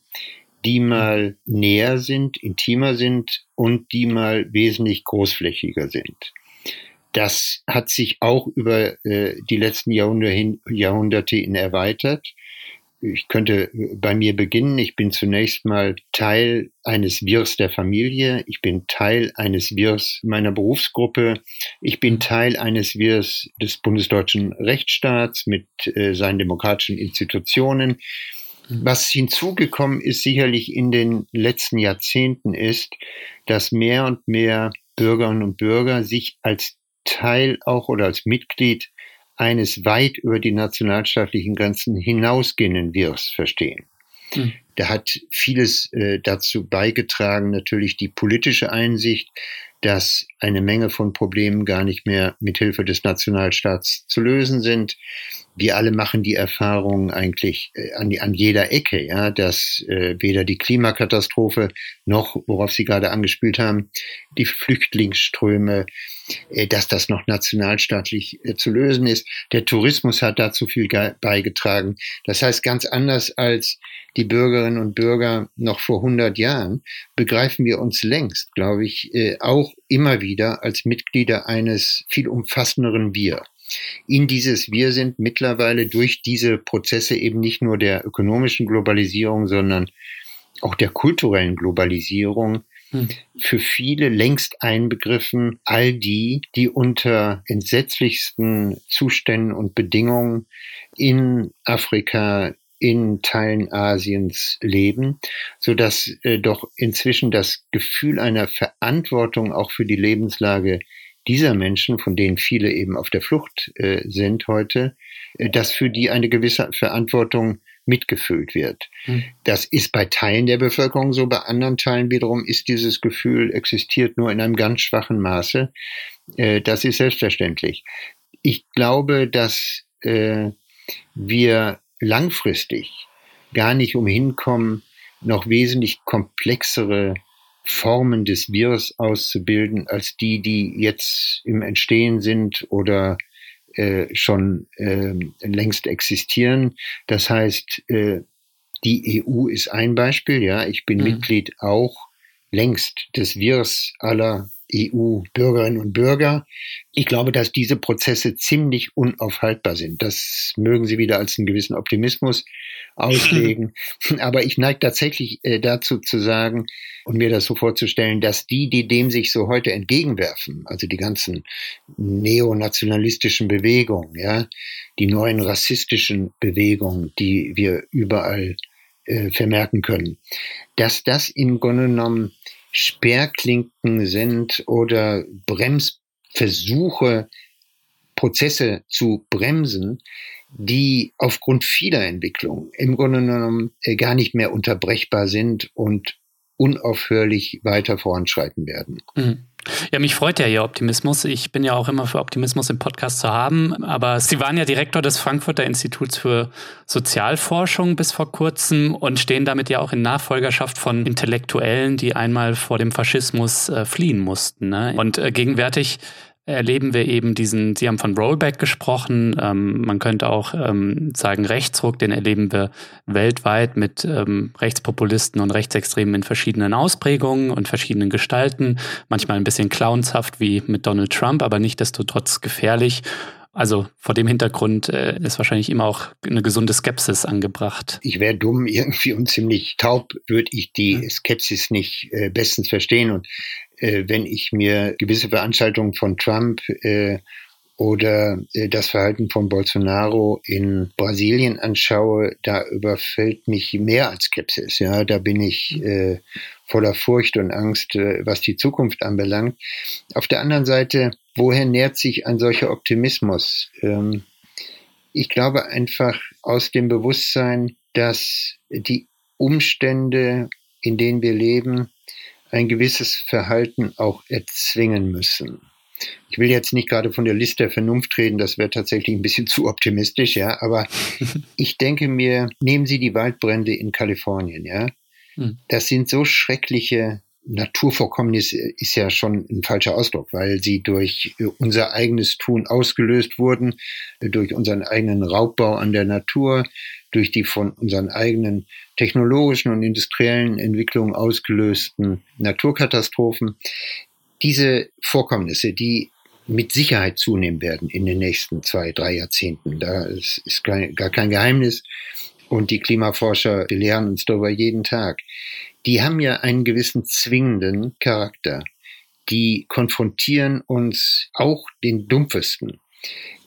die mal näher sind, intimer sind und die mal wesentlich großflächiger sind. Das hat sich auch über äh, die letzten Jahrhunderte, hin, Jahrhunderte hin erweitert. Ich könnte bei mir beginnen. Ich bin zunächst mal Teil eines Wirs der Familie. Ich bin Teil eines Wirs meiner Berufsgruppe. Ich bin Teil eines Wirs des bundesdeutschen Rechtsstaats mit äh, seinen demokratischen Institutionen. Was hinzugekommen ist sicherlich in den letzten Jahrzehnten ist, dass mehr und mehr Bürgerinnen und Bürger sich als Teil auch oder als Mitglied eines weit über die nationalstaatlichen Grenzen hinausgehenden Wirs verstehen. Mhm. Da hat vieles äh, dazu beigetragen, natürlich die politische Einsicht, dass eine Menge von Problemen gar nicht mehr mit Hilfe des Nationalstaats zu lösen sind. Wir alle machen die Erfahrung eigentlich äh, an, an jeder Ecke, ja, dass äh, weder die Klimakatastrophe noch, worauf Sie gerade angespielt haben, die Flüchtlingsströme, äh, dass das noch nationalstaatlich äh, zu lösen ist. Der Tourismus hat dazu viel beigetragen. Das heißt, ganz anders als die Bürgerinnen und Bürger noch vor 100 Jahren, begreifen wir uns längst, glaube ich, äh, auch immer wieder als Mitglieder eines viel umfassenderen Wir. In dieses Wir sind mittlerweile durch diese Prozesse eben nicht nur der ökonomischen Globalisierung, sondern auch der kulturellen Globalisierung hm. für viele längst einbegriffen, all die, die unter entsetzlichsten Zuständen und Bedingungen in Afrika, in Teilen Asiens leben, so dass äh, doch inzwischen das Gefühl einer Verantwortung auch für die Lebenslage dieser Menschen, von denen viele eben auf der Flucht äh, sind heute, äh, dass für die eine gewisse Verantwortung mitgefühlt wird. Mhm. Das ist bei Teilen der Bevölkerung so, bei anderen Teilen wiederum ist dieses Gefühl existiert nur in einem ganz schwachen Maße. Äh, das ist selbstverständlich. Ich glaube, dass äh, wir langfristig gar nicht umhin kommen, noch wesentlich komplexere Formen des Virus auszubilden als die, die jetzt im Entstehen sind oder äh, schon äh, längst existieren. Das heißt, äh, die EU ist ein Beispiel, ja. Ich bin mhm. Mitglied auch längst des Wirs aller EU-Bürgerinnen und Bürger. Ich glaube, dass diese Prozesse ziemlich unaufhaltbar sind. Das mögen Sie wieder als einen gewissen Optimismus auslegen. Aber ich neige tatsächlich äh, dazu zu sagen und mir das so vorzustellen, dass die, die dem sich so heute entgegenwerfen, also die ganzen neonationalistischen Bewegungen, ja, die neuen rassistischen Bewegungen, die wir überall äh, vermerken können, dass das im Grunde genommen Sperrklinken sind oder Bremsversuche, Prozesse zu bremsen, die aufgrund vieler Entwicklungen im Grunde genommen äh, gar nicht mehr unterbrechbar sind und unaufhörlich weiter voranschreiten werden. Mhm. Ja, mich freut ja Ihr Optimismus. Ich bin ja auch immer für Optimismus im Podcast zu haben. Aber Sie waren ja Direktor des Frankfurter Instituts für Sozialforschung bis vor kurzem und stehen damit ja auch in Nachfolgerschaft von Intellektuellen, die einmal vor dem Faschismus äh, fliehen mussten. Ne? Und äh, gegenwärtig erleben wir eben diesen, Sie haben von Rollback gesprochen, ähm, man könnte auch ähm, sagen Rechtsruck, den erleben wir weltweit mit ähm, Rechtspopulisten und Rechtsextremen in verschiedenen Ausprägungen und verschiedenen Gestalten, manchmal ein bisschen clownshaft wie mit Donald Trump, aber nicht desto trotz gefährlich. Also vor dem Hintergrund äh, ist wahrscheinlich immer auch eine gesunde Skepsis angebracht. Ich wäre dumm irgendwie und ziemlich taub, würde ich die Skepsis nicht äh, bestens verstehen. Und wenn ich mir gewisse Veranstaltungen von Trump äh, oder äh, das Verhalten von Bolsonaro in Brasilien anschaue, da überfällt mich mehr als Skepsis. Ja, da bin ich äh, voller Furcht und Angst, äh, was die Zukunft anbelangt. Auf der anderen Seite, woher nährt sich ein solcher Optimismus? Ähm, ich glaube einfach aus dem Bewusstsein, dass die Umstände, in denen wir leben, ein gewisses Verhalten auch erzwingen müssen. Ich will jetzt nicht gerade von der Liste der Vernunft reden, das wäre tatsächlich ein bisschen zu optimistisch, ja, aber ich denke mir, nehmen Sie die Waldbrände in Kalifornien, ja. Hm. Das sind so schreckliche Naturvorkommnisse ist ja schon ein falscher Ausdruck, weil sie durch unser eigenes Tun ausgelöst wurden, durch unseren eigenen Raubbau an der Natur, durch die von unseren eigenen technologischen und industriellen Entwicklungen ausgelösten Naturkatastrophen. Diese Vorkommnisse, die mit Sicherheit zunehmen werden in den nächsten zwei, drei Jahrzehnten. Da ist, ist gar kein Geheimnis. Und die Klimaforscher belehren uns darüber jeden Tag. Die haben ja einen gewissen zwingenden Charakter. Die konfrontieren uns auch den Dumpfesten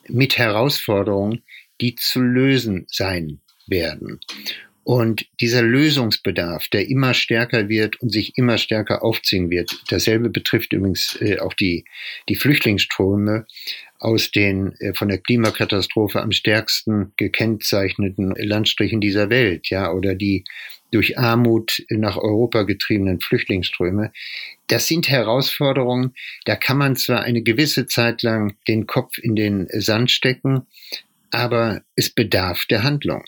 mit Herausforderungen, die zu lösen sein werden. Und dieser Lösungsbedarf, der immer stärker wird und sich immer stärker aufziehen wird, dasselbe betrifft übrigens äh, auch die, die Flüchtlingsströme aus den äh, von der Klimakatastrophe am stärksten gekennzeichneten Landstrichen dieser Welt, ja, oder die durch Armut nach Europa getriebenen Flüchtlingsströme. Das sind Herausforderungen, da kann man zwar eine gewisse Zeit lang den Kopf in den Sand stecken, aber es bedarf der Handlung.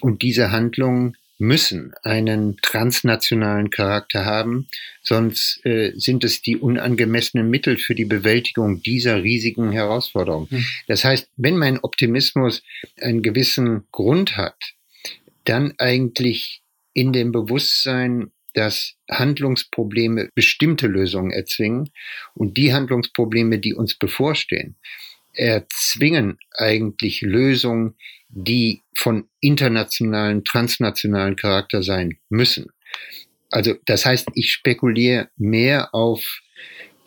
Und diese Handlungen müssen einen transnationalen Charakter haben, sonst äh, sind es die unangemessenen Mittel für die Bewältigung dieser riesigen Herausforderungen. Mhm. Das heißt, wenn mein Optimismus einen gewissen Grund hat, dann eigentlich in dem Bewusstsein, dass Handlungsprobleme bestimmte Lösungen erzwingen und die Handlungsprobleme, die uns bevorstehen, erzwingen eigentlich Lösungen, die von internationalen, transnationalen Charakter sein müssen. Also das heißt, ich spekuliere mehr auf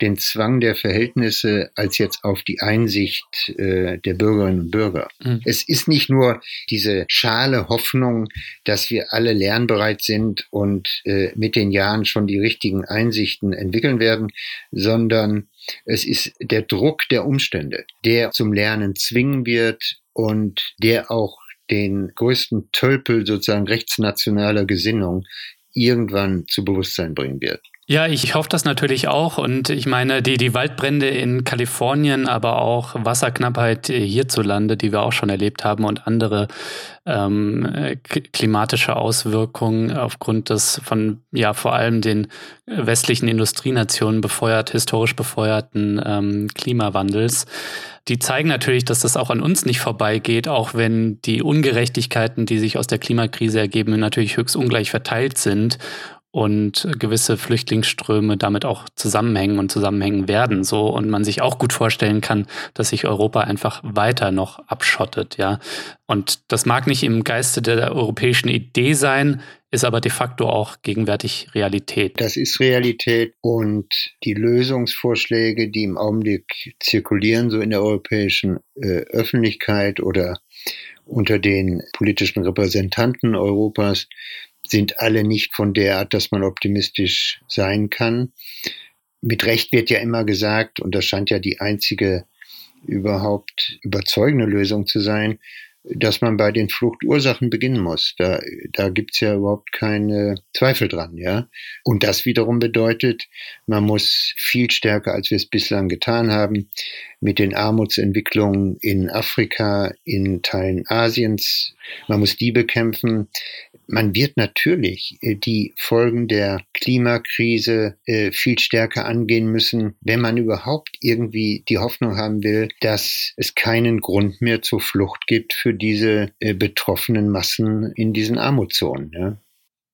den Zwang der Verhältnisse als jetzt auf die Einsicht äh, der Bürgerinnen und Bürger. Mhm. Es ist nicht nur diese schale Hoffnung, dass wir alle lernbereit sind und äh, mit den Jahren schon die richtigen Einsichten entwickeln werden, sondern es ist der Druck der Umstände, der zum Lernen zwingen wird und der auch den größten Tölpel sozusagen rechtsnationaler Gesinnung irgendwann zu Bewusstsein bringen wird. Ja, ich hoffe das natürlich auch. Und ich meine, die, die Waldbrände in Kalifornien, aber auch Wasserknappheit hierzulande, die wir auch schon erlebt haben und andere ähm, klimatische Auswirkungen aufgrund des von ja vor allem den westlichen Industrienationen befeuert, historisch befeuerten ähm, Klimawandels. Die zeigen natürlich, dass das auch an uns nicht vorbeigeht, auch wenn die Ungerechtigkeiten, die sich aus der Klimakrise ergeben, natürlich höchst ungleich verteilt sind und gewisse Flüchtlingsströme damit auch zusammenhängen und zusammenhängen werden so und man sich auch gut vorstellen kann, dass sich Europa einfach weiter noch abschottet, ja. Und das mag nicht im Geiste der europäischen Idee sein, ist aber de facto auch gegenwärtig Realität. Das ist Realität und die Lösungsvorschläge, die im Augenblick zirkulieren, so in der europäischen äh, Öffentlichkeit oder unter den politischen Repräsentanten Europas, sind alle nicht von der Art, dass man optimistisch sein kann. Mit Recht wird ja immer gesagt, und das scheint ja die einzige überhaupt überzeugende Lösung zu sein, dass man bei den Fluchtursachen beginnen muss. Da, da gibt's ja überhaupt keine Zweifel dran, ja. Und das wiederum bedeutet, man muss viel stärker, als wir es bislang getan haben, mit den Armutsentwicklungen in Afrika, in Teilen Asiens, man muss die bekämpfen. Man wird natürlich äh, die Folgen der Klimakrise äh, viel stärker angehen müssen, wenn man überhaupt irgendwie die Hoffnung haben will, dass es keinen Grund mehr zur Flucht gibt für diese äh, betroffenen Massen in diesen Armutszonen.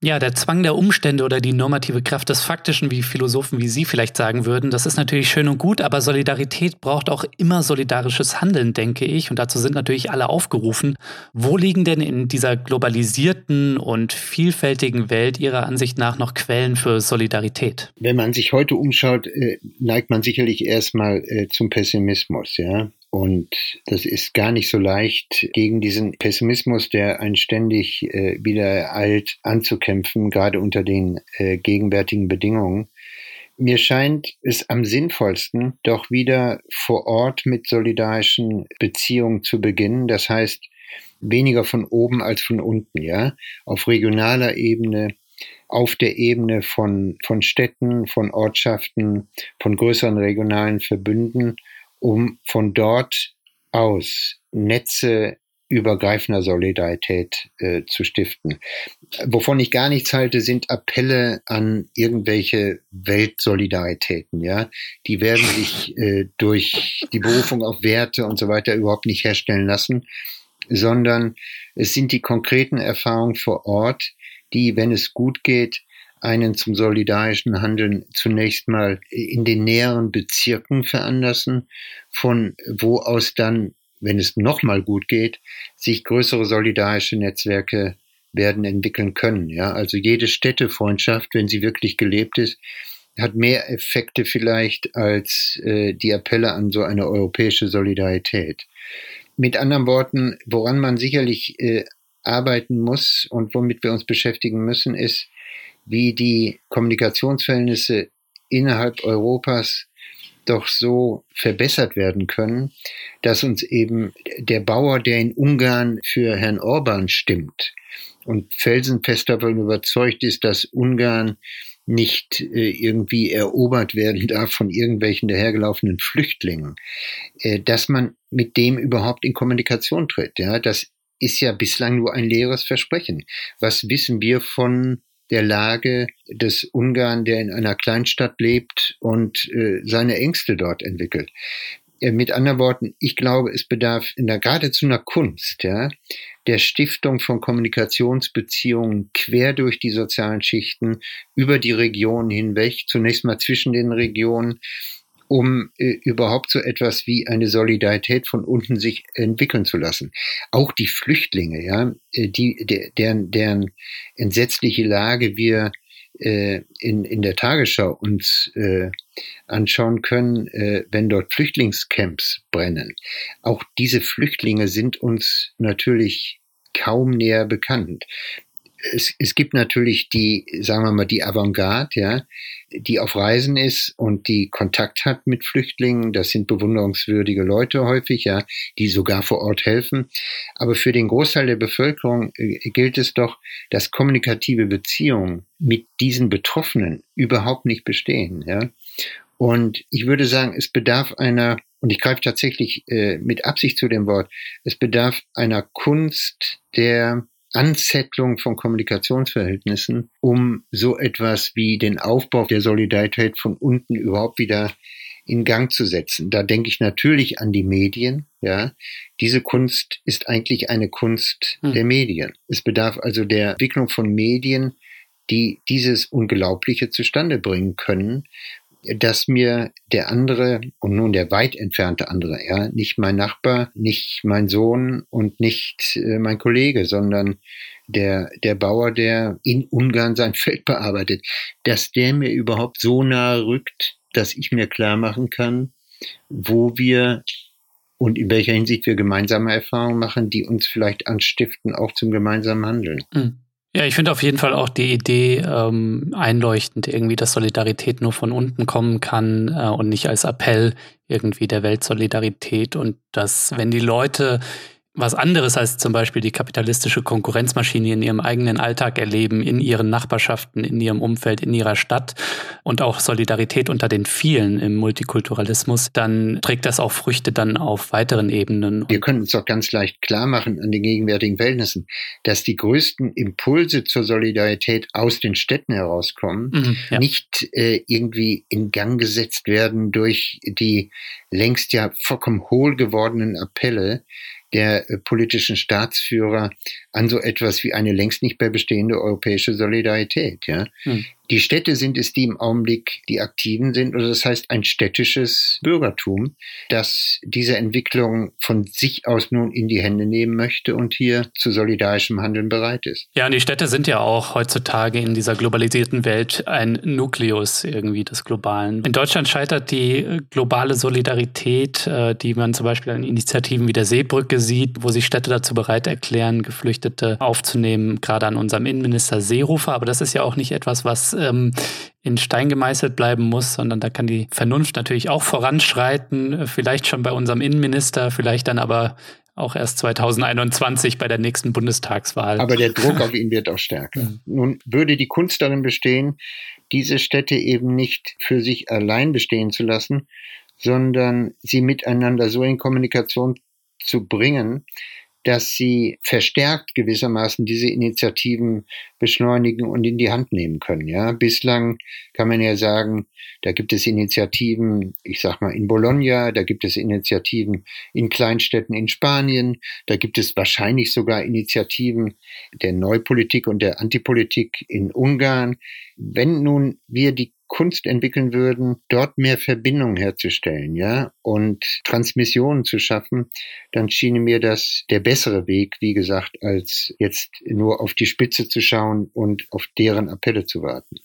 Ja. Der Zwang der Umstände oder die normative Kraft des Faktischen, wie Philosophen wie Sie vielleicht sagen würden, das ist natürlich schön und gut, aber Solidarität braucht auch immer solidarisches Handeln, denke ich. Und dazu sind natürlich alle aufgerufen. Wo liegen denn in dieser globalisierten und vielfältigen Welt Ihrer Ansicht nach noch Quellen für Solidarität? Wenn man sich heute umschaut, äh, neigt man sicherlich erstmal äh, zum Pessimismus, ja. Und das ist gar nicht so leicht, gegen diesen Pessimismus, der einen ständig äh, wieder eilt, anzukämpfen, gerade unter den äh, gegenwärtigen Bedingungen. Mir scheint es am sinnvollsten, doch wieder vor Ort mit solidarischen Beziehungen zu beginnen. Das heißt, weniger von oben als von unten, ja, auf regionaler Ebene, auf der Ebene von, von Städten, von Ortschaften, von größeren regionalen Verbünden um von dort aus Netze übergreifender Solidarität äh, zu stiften. Wovon ich gar nichts halte, sind Appelle an irgendwelche Weltsolidaritäten. Ja, die werden sich äh, durch die Berufung auf Werte und so weiter überhaupt nicht herstellen lassen, sondern es sind die konkreten Erfahrungen vor Ort, die, wenn es gut geht, einen zum solidarischen Handeln zunächst mal in den näheren Bezirken veranlassen, von wo aus dann, wenn es nochmal gut geht, sich größere solidarische Netzwerke werden entwickeln können. Ja, also jede Städtefreundschaft, wenn sie wirklich gelebt ist, hat mehr Effekte vielleicht als äh, die Appelle an so eine europäische Solidarität. Mit anderen Worten, woran man sicherlich äh, arbeiten muss und womit wir uns beschäftigen müssen, ist, wie die Kommunikationsverhältnisse innerhalb Europas doch so verbessert werden können, dass uns eben der Bauer, der in Ungarn für Herrn Orban stimmt und felsenfest davon überzeugt ist, dass Ungarn nicht äh, irgendwie erobert werden darf von irgendwelchen dahergelaufenen Flüchtlingen, äh, dass man mit dem überhaupt in Kommunikation tritt. Ja, das ist ja bislang nur ein leeres Versprechen. Was wissen wir von der Lage des Ungarn, der in einer Kleinstadt lebt und äh, seine Ängste dort entwickelt. Äh, mit anderen Worten, ich glaube, es bedarf in der, geradezu einer Kunst, ja, der Stiftung von Kommunikationsbeziehungen quer durch die sozialen Schichten, über die Regionen hinweg, zunächst mal zwischen den Regionen, um äh, überhaupt so etwas wie eine Solidarität von unten sich entwickeln zu lassen. Auch die Flüchtlinge, ja, äh, die, der, deren, deren entsetzliche Lage wir äh, in, in der Tagesschau uns äh, anschauen können, äh, wenn dort Flüchtlingscamps brennen. Auch diese Flüchtlinge sind uns natürlich kaum näher bekannt es, es gibt natürlich die, sagen wir mal, die Avantgarde, ja, die auf Reisen ist und die Kontakt hat mit Flüchtlingen. Das sind bewunderungswürdige Leute häufig, ja, die sogar vor Ort helfen. Aber für den Großteil der Bevölkerung äh, gilt es doch, dass kommunikative Beziehungen mit diesen Betroffenen überhaupt nicht bestehen, ja. Und ich würde sagen, es bedarf einer, und ich greife tatsächlich äh, mit Absicht zu dem Wort, es bedarf einer Kunst der Anzettlung von Kommunikationsverhältnissen, um so etwas wie den Aufbau der Solidarität von unten überhaupt wieder in Gang zu setzen. Da denke ich natürlich an die Medien, ja. Diese Kunst ist eigentlich eine Kunst hm. der Medien. Es bedarf also der Entwicklung von Medien, die dieses Unglaubliche zustande bringen können, dass mir der andere und nun der weit entfernte andere, ja, nicht mein Nachbar, nicht mein Sohn und nicht äh, mein Kollege, sondern der, der Bauer, der in Ungarn sein Feld bearbeitet, dass der mir überhaupt so nahe rückt, dass ich mir klar machen kann, wo wir und in welcher Hinsicht wir gemeinsame Erfahrungen machen, die uns vielleicht anstiften, auch zum gemeinsamen Handeln. Mhm. Ja, ich finde auf jeden Fall auch die Idee ähm, einleuchtend, irgendwie, dass Solidarität nur von unten kommen kann äh, und nicht als Appell irgendwie der Weltsolidarität. Und dass, wenn die Leute was anderes als zum Beispiel die kapitalistische Konkurrenzmaschine in ihrem eigenen Alltag erleben, in ihren Nachbarschaften, in ihrem Umfeld, in ihrer Stadt und auch Solidarität unter den vielen im Multikulturalismus, dann trägt das auch Früchte dann auf weiteren Ebenen. Wir können uns doch ganz leicht klar machen an den gegenwärtigen Verhältnissen, dass die größten Impulse zur Solidarität aus den Städten herauskommen, mhm, ja. nicht äh, irgendwie in Gang gesetzt werden durch die längst ja vollkommen hohl gewordenen Appelle, der äh, politischen Staatsführer an so etwas wie eine längst nicht mehr bestehende europäische Solidarität. Ja? Hm. Die Städte sind es, die im Augenblick die Aktiven sind, oder das heißt ein städtisches Bürgertum, das diese Entwicklung von sich aus nun in die Hände nehmen möchte und hier zu solidarischem Handeln bereit ist. Ja, und die Städte sind ja auch heutzutage in dieser globalisierten Welt ein Nukleus irgendwie des Globalen. In Deutschland scheitert die globale Solidarität, äh, die man zum Beispiel an Initiativen wie der Seebrücke sieht, wo sich Städte dazu bereit erklären, Geflüchtete aufzunehmen, gerade an unserem Innenminister Seehofer. Aber das ist ja auch nicht etwas, was ähm, in Stein gemeißelt bleiben muss, sondern da kann die Vernunft natürlich auch voranschreiten, vielleicht schon bei unserem Innenminister, vielleicht dann aber auch erst 2021 bei der nächsten Bundestagswahl. Aber der Druck auf ihn wird auch stärker. Mhm. Nun würde die Kunst darin bestehen, diese Städte eben nicht für sich allein bestehen zu lassen, sondern sie miteinander so in Kommunikation zu bringen, dass sie verstärkt gewissermaßen diese Initiativen beschleunigen und in die Hand nehmen können. Ja, bislang kann man ja sagen, da gibt es Initiativen, ich sag mal in Bologna, da gibt es Initiativen in Kleinstädten in Spanien, da gibt es wahrscheinlich sogar Initiativen der Neupolitik und der Antipolitik in Ungarn. Wenn nun wir die Kunst entwickeln würden, dort mehr Verbindung herzustellen, ja, und Transmissionen zu schaffen, dann schien mir das der bessere Weg, wie gesagt, als jetzt nur auf die Spitze zu schauen und auf deren Appelle zu warten.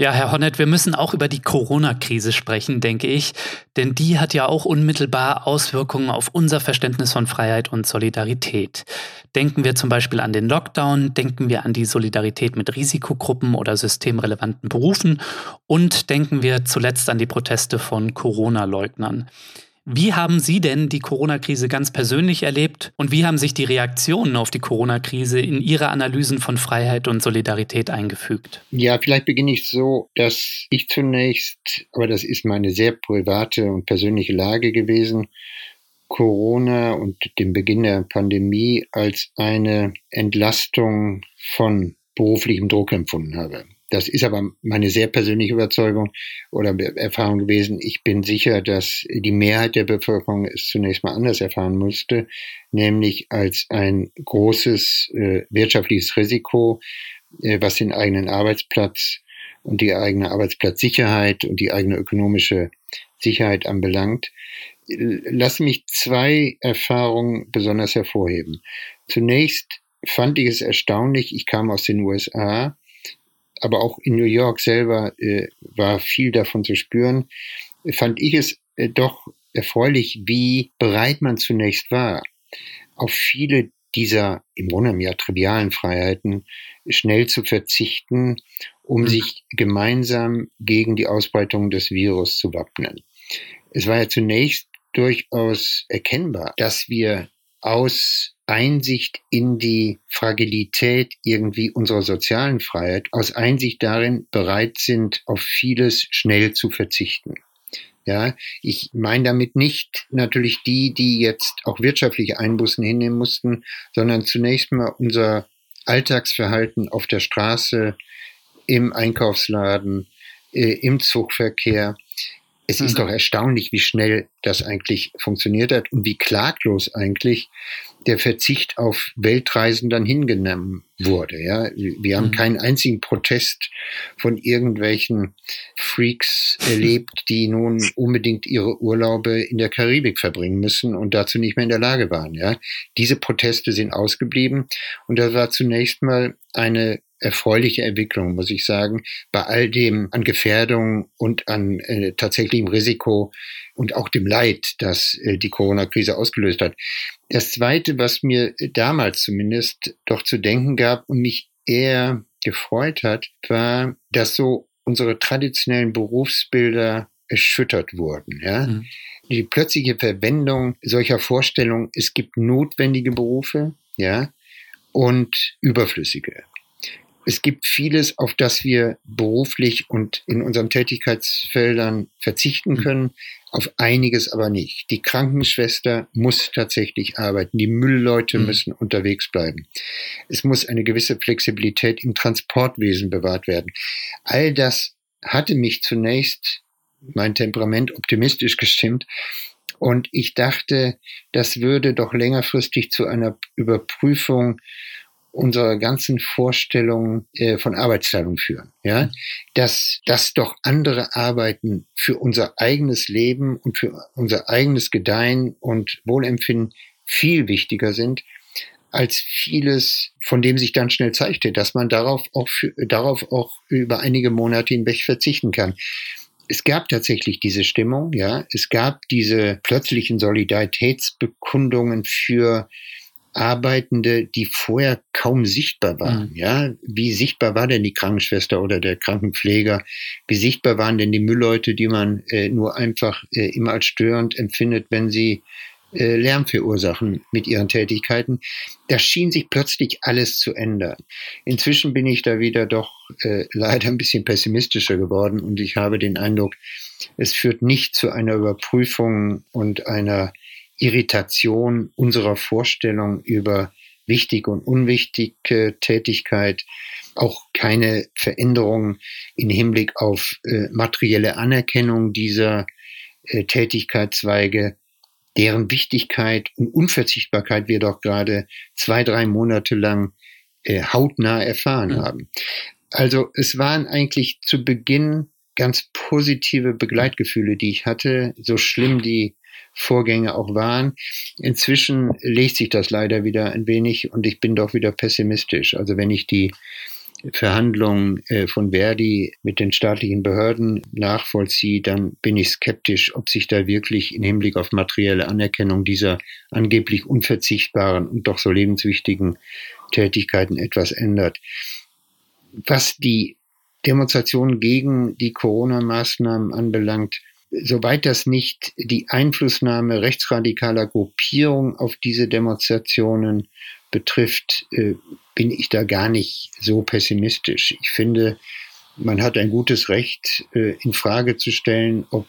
Ja, Herr Honnett, wir müssen auch über die Corona-Krise sprechen, denke ich, denn die hat ja auch unmittelbar Auswirkungen auf unser Verständnis von Freiheit und Solidarität. Denken wir zum Beispiel an den Lockdown, denken wir an die Solidarität mit Risikogruppen oder systemrelevanten Berufen und denken wir zuletzt an die Proteste von Corona-Leugnern. Wie haben Sie denn die Corona-Krise ganz persönlich erlebt und wie haben sich die Reaktionen auf die Corona-Krise in Ihre Analysen von Freiheit und Solidarität eingefügt? Ja, vielleicht beginne ich so, dass ich zunächst, aber das ist meine sehr private und persönliche Lage gewesen, Corona und den Beginn der Pandemie als eine Entlastung von beruflichem Druck empfunden habe. Das ist aber meine sehr persönliche Überzeugung oder Erfahrung gewesen. Ich bin sicher, dass die Mehrheit der Bevölkerung es zunächst mal anders erfahren musste, nämlich als ein großes äh, wirtschaftliches Risiko, äh, was den eigenen Arbeitsplatz und die eigene Arbeitsplatzsicherheit und die eigene ökonomische Sicherheit anbelangt. Lass mich zwei Erfahrungen besonders hervorheben. Zunächst fand ich es erstaunlich, ich kam aus den USA, aber auch in New York selber äh, war viel davon zu spüren, fand ich es äh, doch erfreulich, wie bereit man zunächst war, auf viele dieser im Grunde ja trivialen Freiheiten schnell zu verzichten, um mhm. sich gemeinsam gegen die Ausbreitung des Virus zu wappnen. Es war ja zunächst durchaus erkennbar, dass wir aus Einsicht in die Fragilität irgendwie unserer sozialen Freiheit, aus Einsicht darin bereit sind, auf vieles schnell zu verzichten. Ja, ich meine damit nicht natürlich die, die jetzt auch wirtschaftliche Einbußen hinnehmen mussten, sondern zunächst mal unser Alltagsverhalten auf der Straße, im Einkaufsladen, äh, im Zugverkehr. Es mhm. ist doch erstaunlich, wie schnell das eigentlich funktioniert hat und wie klaglos eigentlich der Verzicht auf Weltreisen dann hingenommen wurde. Ja, wir haben mhm. keinen einzigen Protest von irgendwelchen Freaks erlebt, die nun unbedingt ihre Urlaube in der Karibik verbringen müssen und dazu nicht mehr in der Lage waren. Ja, diese Proteste sind ausgeblieben und das war zunächst mal eine erfreuliche Entwicklung, muss ich sagen, bei all dem an Gefährdung und an äh, tatsächlichem Risiko und auch dem Leid, das äh, die Corona-Krise ausgelöst hat. Das Zweite, was mir damals zumindest doch zu denken gab und mich eher gefreut hat, war, dass so unsere traditionellen Berufsbilder erschüttert wurden. Ja? Mhm. Die plötzliche Verwendung solcher Vorstellungen, es gibt notwendige Berufe, ja, und überflüssige. Es gibt vieles, auf das wir beruflich und in unseren Tätigkeitsfeldern verzichten mhm. können, auf einiges aber nicht. Die Krankenschwester muss tatsächlich arbeiten, die Müllleute mhm. müssen unterwegs bleiben. Es muss eine gewisse Flexibilität im Transportwesen bewahrt werden. All das hatte mich zunächst mein Temperament optimistisch gestimmt. Und ich dachte, das würde doch längerfristig zu einer Überprüfung unserer ganzen Vorstellung äh, von Arbeitsteilung führen. Ja, mhm. dass, dass doch andere Arbeiten für unser eigenes Leben und für unser eigenes Gedeihen und Wohlempfinden viel wichtiger sind als vieles, von dem sich dann schnell zeigte, dass man darauf auch, für, darauf auch über einige Monate hinweg verzichten kann. Es gab tatsächlich diese Stimmung, ja. Es gab diese plötzlichen Solidaritätsbekundungen für Arbeitende, die vorher kaum sichtbar waren. Mhm. Ja, wie sichtbar war denn die Krankenschwester oder der Krankenpfleger? Wie sichtbar waren denn die Müllleute, die man äh, nur einfach äh, immer als störend empfindet, wenn sie äh, Lärm verursachen mit ihren Tätigkeiten? Da schien sich plötzlich alles zu ändern. Inzwischen bin ich da wieder doch äh, leider ein bisschen pessimistischer geworden und ich habe den Eindruck, es führt nicht zu einer Überprüfung und einer Irritation unserer Vorstellung über wichtig und unwichtige Tätigkeit, auch keine Veränderung im Hinblick auf äh, materielle Anerkennung dieser äh, Tätigkeitszweige, deren Wichtigkeit und Unverzichtbarkeit wir doch gerade zwei, drei Monate lang äh, hautnah erfahren mhm. haben. Also es waren eigentlich zu Beginn ganz positive Begleitgefühle, die ich hatte, so schlimm die Vorgänge auch waren. Inzwischen legt sich das leider wieder ein wenig und ich bin doch wieder pessimistisch. Also wenn ich die Verhandlungen äh, von Verdi mit den staatlichen Behörden nachvollziehe, dann bin ich skeptisch, ob sich da wirklich im Hinblick auf materielle Anerkennung dieser angeblich unverzichtbaren und doch so lebenswichtigen Tätigkeiten etwas ändert. Was die Demonstrationen gegen die Corona-Maßnahmen anbelangt, soweit das nicht die Einflussnahme rechtsradikaler Gruppierungen auf diese Demonstrationen betrifft, äh, bin ich da gar nicht so pessimistisch. Ich finde, man hat ein gutes Recht, äh, in Frage zu stellen, ob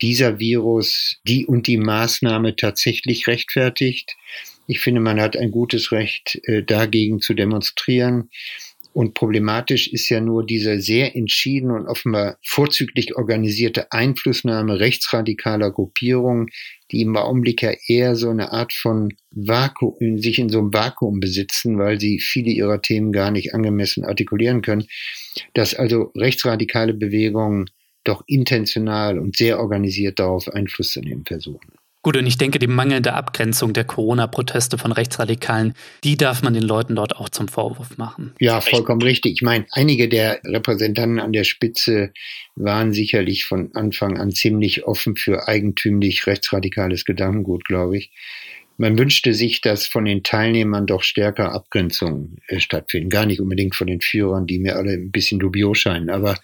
dieser Virus die und die Maßnahme tatsächlich rechtfertigt. Ich finde, man hat ein gutes Recht, äh, dagegen zu demonstrieren. Und problematisch ist ja nur diese sehr entschiedene und offenbar vorzüglich organisierte Einflussnahme rechtsradikaler Gruppierungen, die im Augenblick ja eher so eine Art von Vakuum, sich in so einem Vakuum besitzen, weil sie viele ihrer Themen gar nicht angemessen artikulieren können, dass also rechtsradikale Bewegungen doch intentional und sehr organisiert darauf Einfluss zu nehmen versuchen. Gut, und ich denke, die mangelnde Abgrenzung der Corona-Proteste von Rechtsradikalen, die darf man den Leuten dort auch zum Vorwurf machen. Ja, vollkommen richtig. Ich meine, einige der Repräsentanten an der Spitze waren sicherlich von Anfang an ziemlich offen für eigentümlich rechtsradikales Gedankengut, glaube ich. Man wünschte sich, dass von den Teilnehmern doch stärker Abgrenzungen äh, stattfinden. Gar nicht unbedingt von den Führern, die mir alle ein bisschen dubios scheinen. Aber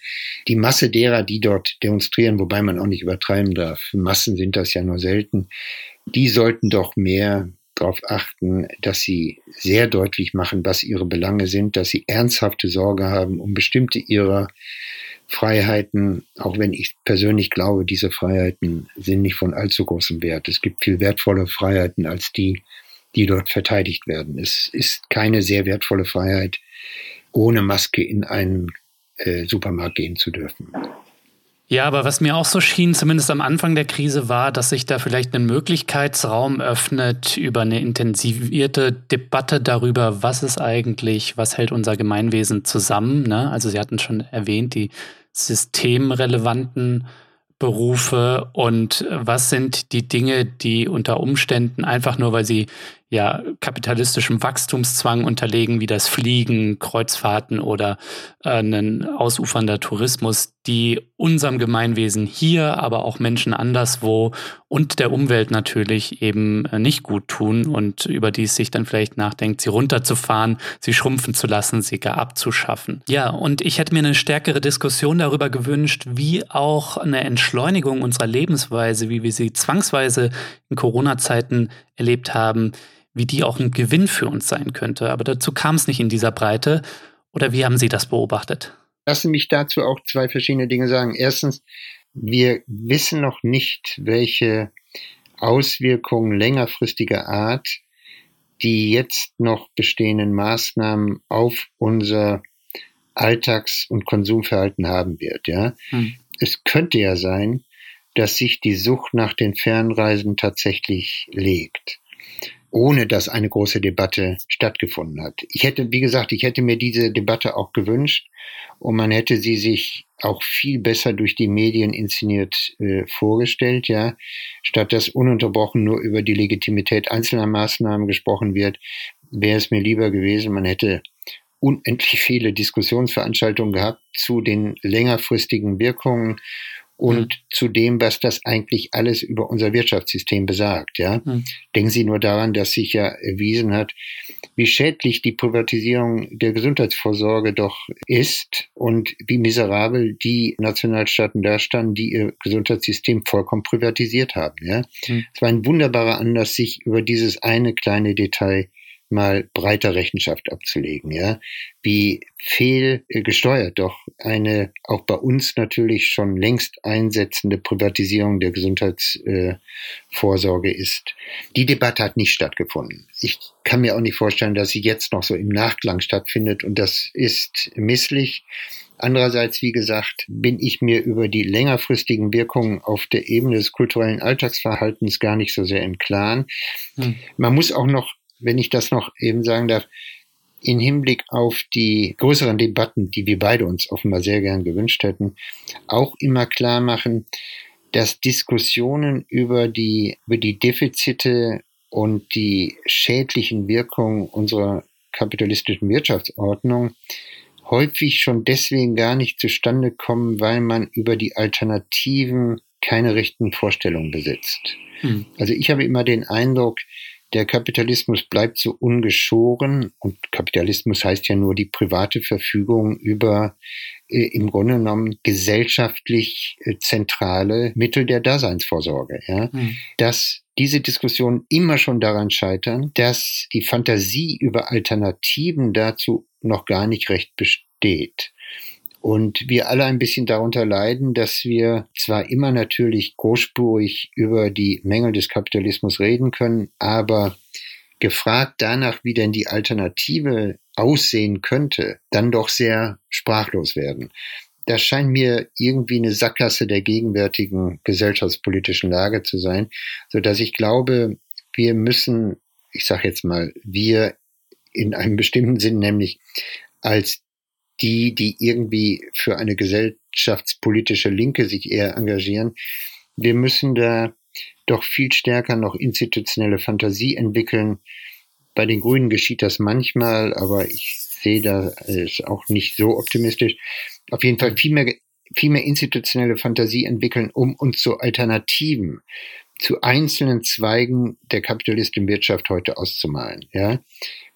die Masse derer, die dort demonstrieren, wobei man auch nicht übertreiben darf, Massen sind das ja nur selten, die sollten doch mehr darauf achten, dass sie sehr deutlich machen, was ihre Belange sind, dass sie ernsthafte Sorge haben um bestimmte ihrer Freiheiten, auch wenn ich persönlich glaube, diese Freiheiten sind nicht von allzu großem Wert. Es gibt viel wertvolle Freiheiten als die, die dort verteidigt werden. Es ist keine sehr wertvolle Freiheit, ohne Maske in einen äh, Supermarkt gehen zu dürfen. Ja, aber was mir auch so schien, zumindest am Anfang der Krise, war, dass sich da vielleicht ein Möglichkeitsraum öffnet über eine intensivierte Debatte darüber, was ist eigentlich, was hält unser Gemeinwesen zusammen. Ne? Also Sie hatten schon erwähnt, die systemrelevanten Berufe und was sind die Dinge, die unter Umständen einfach nur, weil sie ja kapitalistischem Wachstumszwang unterlegen, wie das Fliegen, Kreuzfahrten oder äh, ein ausufernder Tourismus, die unserem Gemeinwesen hier, aber auch Menschen anderswo und der Umwelt natürlich eben äh, nicht gut tun und über die es sich dann vielleicht nachdenkt, sie runterzufahren, sie schrumpfen zu lassen, sie gar abzuschaffen. Ja, und ich hätte mir eine stärkere Diskussion darüber gewünscht, wie auch eine Entschleunigung unserer Lebensweise, wie wir sie zwangsweise in Corona-Zeiten erlebt haben, wie die auch ein Gewinn für uns sein könnte. Aber dazu kam es nicht in dieser Breite. Oder wie haben Sie das beobachtet? Lassen mich dazu auch zwei verschiedene Dinge sagen. Erstens, wir wissen noch nicht, welche Auswirkungen längerfristiger Art die jetzt noch bestehenden Maßnahmen auf unser Alltags- und Konsumverhalten haben wird. Ja, hm. es könnte ja sein, dass sich die Sucht nach den Fernreisen tatsächlich legt ohne dass eine große Debatte stattgefunden hat. Ich hätte, wie gesagt, ich hätte mir diese Debatte auch gewünscht und man hätte sie sich auch viel besser durch die Medien inszeniert äh, vorgestellt, ja, statt dass ununterbrochen nur über die Legitimität einzelner Maßnahmen gesprochen wird, wäre es mir lieber gewesen, man hätte unendlich viele Diskussionsveranstaltungen gehabt zu den längerfristigen Wirkungen und zu dem, was das eigentlich alles über unser Wirtschaftssystem besagt. Ja? Mhm. Denken Sie nur daran, dass sich ja erwiesen hat, wie schädlich die Privatisierung der Gesundheitsvorsorge doch ist und wie miserabel die Nationalstaaten dastanden, die ihr Gesundheitssystem vollkommen privatisiert haben. Ja? Mhm. Es war ein wunderbarer Anlass, sich über dieses eine kleine Detail mal breiter Rechenschaft abzulegen, ja. Wie fehlgesteuert doch eine auch bei uns natürlich schon längst einsetzende Privatisierung der Gesundheitsvorsorge äh, ist. Die Debatte hat nicht stattgefunden. Ich kann mir auch nicht vorstellen, dass sie jetzt noch so im Nachklang stattfindet und das ist misslich. Andererseits, wie gesagt, bin ich mir über die längerfristigen Wirkungen auf der Ebene des kulturellen Alltagsverhaltens gar nicht so sehr im Klaren. Hm. Man muss auch noch wenn ich das noch eben sagen darf, in Hinblick auf die größeren Debatten, die wir beide uns offenbar sehr gern gewünscht hätten, auch immer klar machen, dass Diskussionen über die, über die Defizite und die schädlichen Wirkungen unserer kapitalistischen Wirtschaftsordnung häufig schon deswegen gar nicht zustande kommen, weil man über die Alternativen keine rechten Vorstellungen besitzt. Hm. Also ich habe immer den Eindruck, der Kapitalismus bleibt so ungeschoren und Kapitalismus heißt ja nur die private Verfügung über äh, im Grunde genommen gesellschaftlich äh, zentrale Mittel der Daseinsvorsorge. Ja? Mhm. Dass diese Diskussionen immer schon daran scheitern, dass die Fantasie über Alternativen dazu noch gar nicht recht besteht. Und wir alle ein bisschen darunter leiden, dass wir zwar immer natürlich großspurig über die Mängel des Kapitalismus reden können, aber gefragt danach, wie denn die Alternative aussehen könnte, dann doch sehr sprachlos werden. Das scheint mir irgendwie eine Sackgasse der gegenwärtigen gesellschaftspolitischen Lage zu sein, so dass ich glaube, wir müssen, ich sage jetzt mal, wir in einem bestimmten Sinn, nämlich als die, die irgendwie für eine gesellschaftspolitische Linke sich eher engagieren. Wir müssen da doch viel stärker noch institutionelle Fantasie entwickeln. Bei den Grünen geschieht das manchmal, aber ich sehe da ist auch nicht so optimistisch. Auf jeden Fall viel mehr, viel mehr institutionelle Fantasie entwickeln, um uns zu Alternativen zu einzelnen Zweigen der kapitalistischen Wirtschaft heute auszumalen. Ja?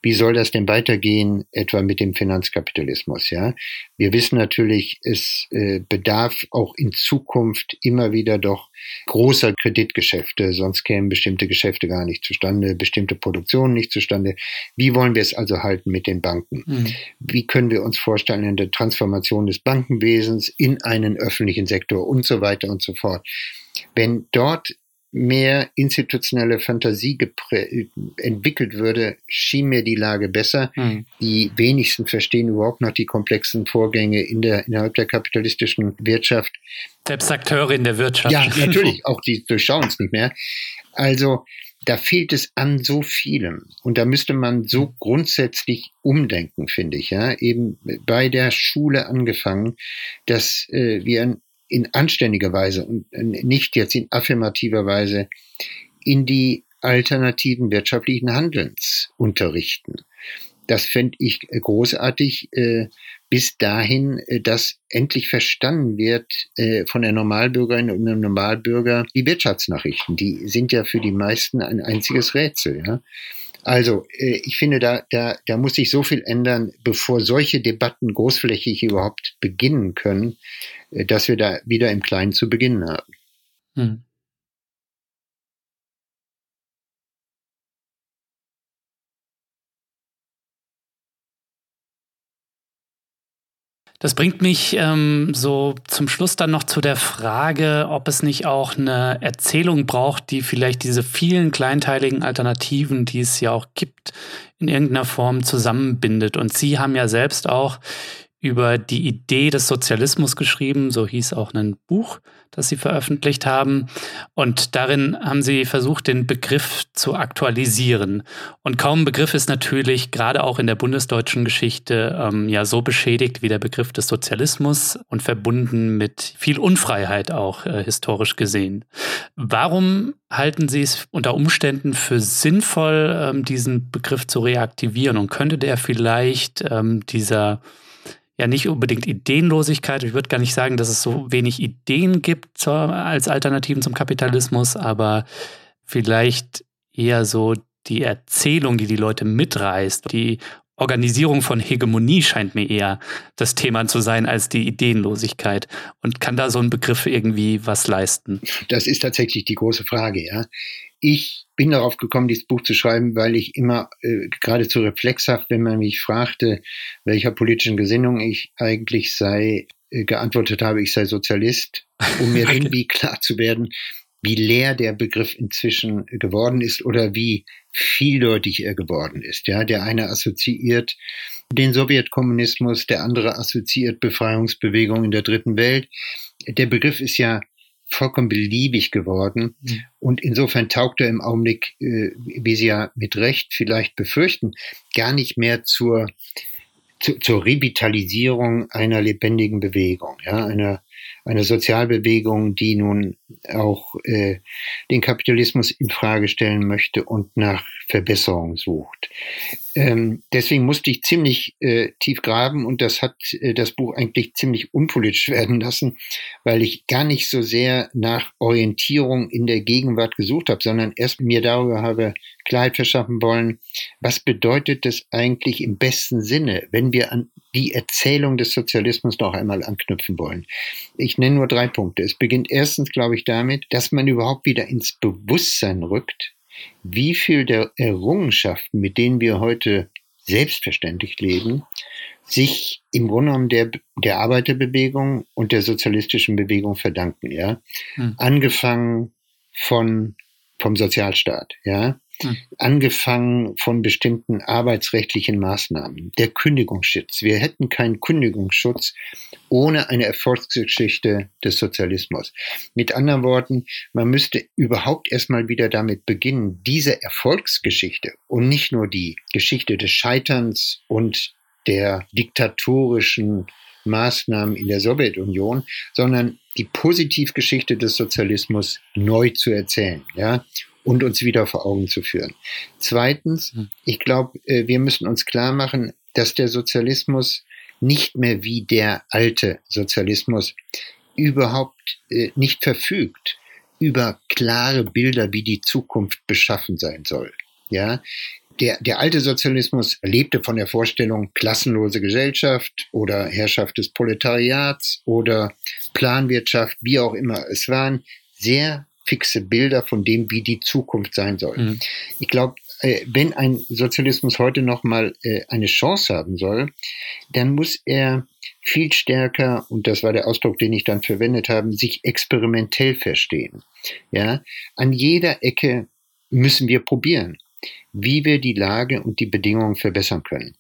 Wie soll das denn weitergehen, etwa mit dem Finanzkapitalismus? Ja, wir wissen natürlich, es äh, bedarf auch in Zukunft immer wieder doch großer Kreditgeschäfte, sonst kämen bestimmte Geschäfte gar nicht zustande, bestimmte Produktionen nicht zustande. Wie wollen wir es also halten mit den Banken? Mhm. Wie können wir uns vorstellen in der Transformation des Bankenwesens in einen öffentlichen Sektor und so weiter und so fort? Wenn dort mehr institutionelle Fantasie entwickelt würde, schien mir die Lage besser. Mhm. Die wenigsten verstehen überhaupt noch die komplexen Vorgänge in der, innerhalb der kapitalistischen Wirtschaft. Selbst Akteure in der Wirtschaft. Ja, natürlich, auch die durchschauen es nicht mehr. Also da fehlt es an so vielem. Und da müsste man so grundsätzlich umdenken, finde ich. Ja, eben bei der Schule angefangen, dass äh, wir in anständiger Weise und nicht jetzt in affirmativer Weise in die alternativen wirtschaftlichen Handelns unterrichten. Das fände ich großartig, äh, bis dahin, äh, dass endlich verstanden wird äh, von der Normalbürgerin und dem Normalbürger die Wirtschaftsnachrichten. Die sind ja für die meisten ein einziges Rätsel. Ja? Also äh, ich finde, da, da, da muss sich so viel ändern, bevor solche Debatten großflächig überhaupt beginnen können, äh, dass wir da wieder im Kleinen zu beginnen haben. Hm. Das bringt mich ähm, so zum Schluss dann noch zu der Frage, ob es nicht auch eine Erzählung braucht, die vielleicht diese vielen kleinteiligen Alternativen, die es ja auch gibt, in irgendeiner Form zusammenbindet. Und Sie haben ja selbst auch über die Idee des Sozialismus geschrieben, so hieß auch ein Buch, das sie veröffentlicht haben. Und darin haben sie versucht, den Begriff zu aktualisieren. Und kaum Begriff ist natürlich gerade auch in der bundesdeutschen Geschichte ähm, ja so beschädigt wie der Begriff des Sozialismus und verbunden mit viel Unfreiheit auch äh, historisch gesehen. Warum halten Sie es unter Umständen für sinnvoll, ähm, diesen Begriff zu reaktivieren? Und könnte der vielleicht ähm, dieser ja nicht unbedingt Ideenlosigkeit. Ich würde gar nicht sagen, dass es so wenig Ideen gibt zur, als Alternativen zum Kapitalismus, aber vielleicht eher so die Erzählung, die die Leute mitreißt, die Organisierung von Hegemonie scheint mir eher das Thema zu sein als die Ideenlosigkeit. Und kann da so ein Begriff irgendwie was leisten? Das ist tatsächlich die große Frage, ja. Ich bin darauf gekommen, dieses Buch zu schreiben, weil ich immer äh, geradezu reflexhaft, wenn man mich fragte, welcher politischen Gesinnung ich eigentlich sei, äh, geantwortet habe, ich sei Sozialist, um mir okay. irgendwie klar zu werden, wie leer der Begriff inzwischen geworden ist oder wie vieldeutig er geworden ist. Ja, der eine assoziiert den Sowjetkommunismus, der andere assoziiert Befreiungsbewegungen in der dritten Welt. Der Begriff ist ja vollkommen beliebig geworden. Mhm. Und insofern taugt er im Augenblick, äh, wie Sie ja mit Recht vielleicht befürchten, gar nicht mehr zur, zu, zur Revitalisierung einer lebendigen Bewegung, ja, einer, einer Sozialbewegung, die nun auch äh, den Kapitalismus in Frage stellen möchte und nach Verbesserung sucht. Ähm, deswegen musste ich ziemlich äh, tief graben und das hat äh, das Buch eigentlich ziemlich unpolitisch werden lassen, weil ich gar nicht so sehr nach Orientierung in der Gegenwart gesucht habe, sondern erst mir darüber habe Klarheit verschaffen wollen, was bedeutet das eigentlich im besten Sinne, wenn wir an die Erzählung des Sozialismus noch einmal anknüpfen wollen. Ich nenne nur drei Punkte. Es beginnt erstens, glaube ich, damit, dass man überhaupt wieder ins Bewusstsein rückt, wie viel der Errungenschaften, mit denen wir heute selbstverständlich leben, sich im Grunde genommen der, der Arbeiterbewegung und der sozialistischen Bewegung verdanken, ja. Hm. Angefangen von, vom Sozialstaat, ja. Hm. Angefangen von bestimmten arbeitsrechtlichen Maßnahmen. Der Kündigungsschutz. Wir hätten keinen Kündigungsschutz ohne eine Erfolgsgeschichte des Sozialismus. Mit anderen Worten, man müsste überhaupt erstmal wieder damit beginnen, diese Erfolgsgeschichte und nicht nur die Geschichte des Scheiterns und der diktatorischen Maßnahmen in der Sowjetunion, sondern die Positivgeschichte des Sozialismus neu zu erzählen. Ja? Und uns wieder vor Augen zu führen. Zweitens, hm. ich glaube, äh, wir müssen uns klar machen, dass der Sozialismus nicht mehr wie der alte Sozialismus überhaupt äh, nicht verfügt über klare Bilder, wie die Zukunft beschaffen sein soll. Ja, der, der alte Sozialismus lebte von der Vorstellung klassenlose Gesellschaft oder Herrschaft des Proletariats oder Planwirtschaft, wie auch immer. Es waren sehr fixe Bilder von dem, wie die Zukunft sein soll. Mhm. Ich glaube, äh, wenn ein Sozialismus heute noch mal äh, eine Chance haben soll, dann muss er viel stärker, und das war der Ausdruck, den ich dann verwendet habe, sich experimentell verstehen. Ja, an jeder Ecke müssen wir probieren wie wir die Lage und die Bedingungen verbessern können.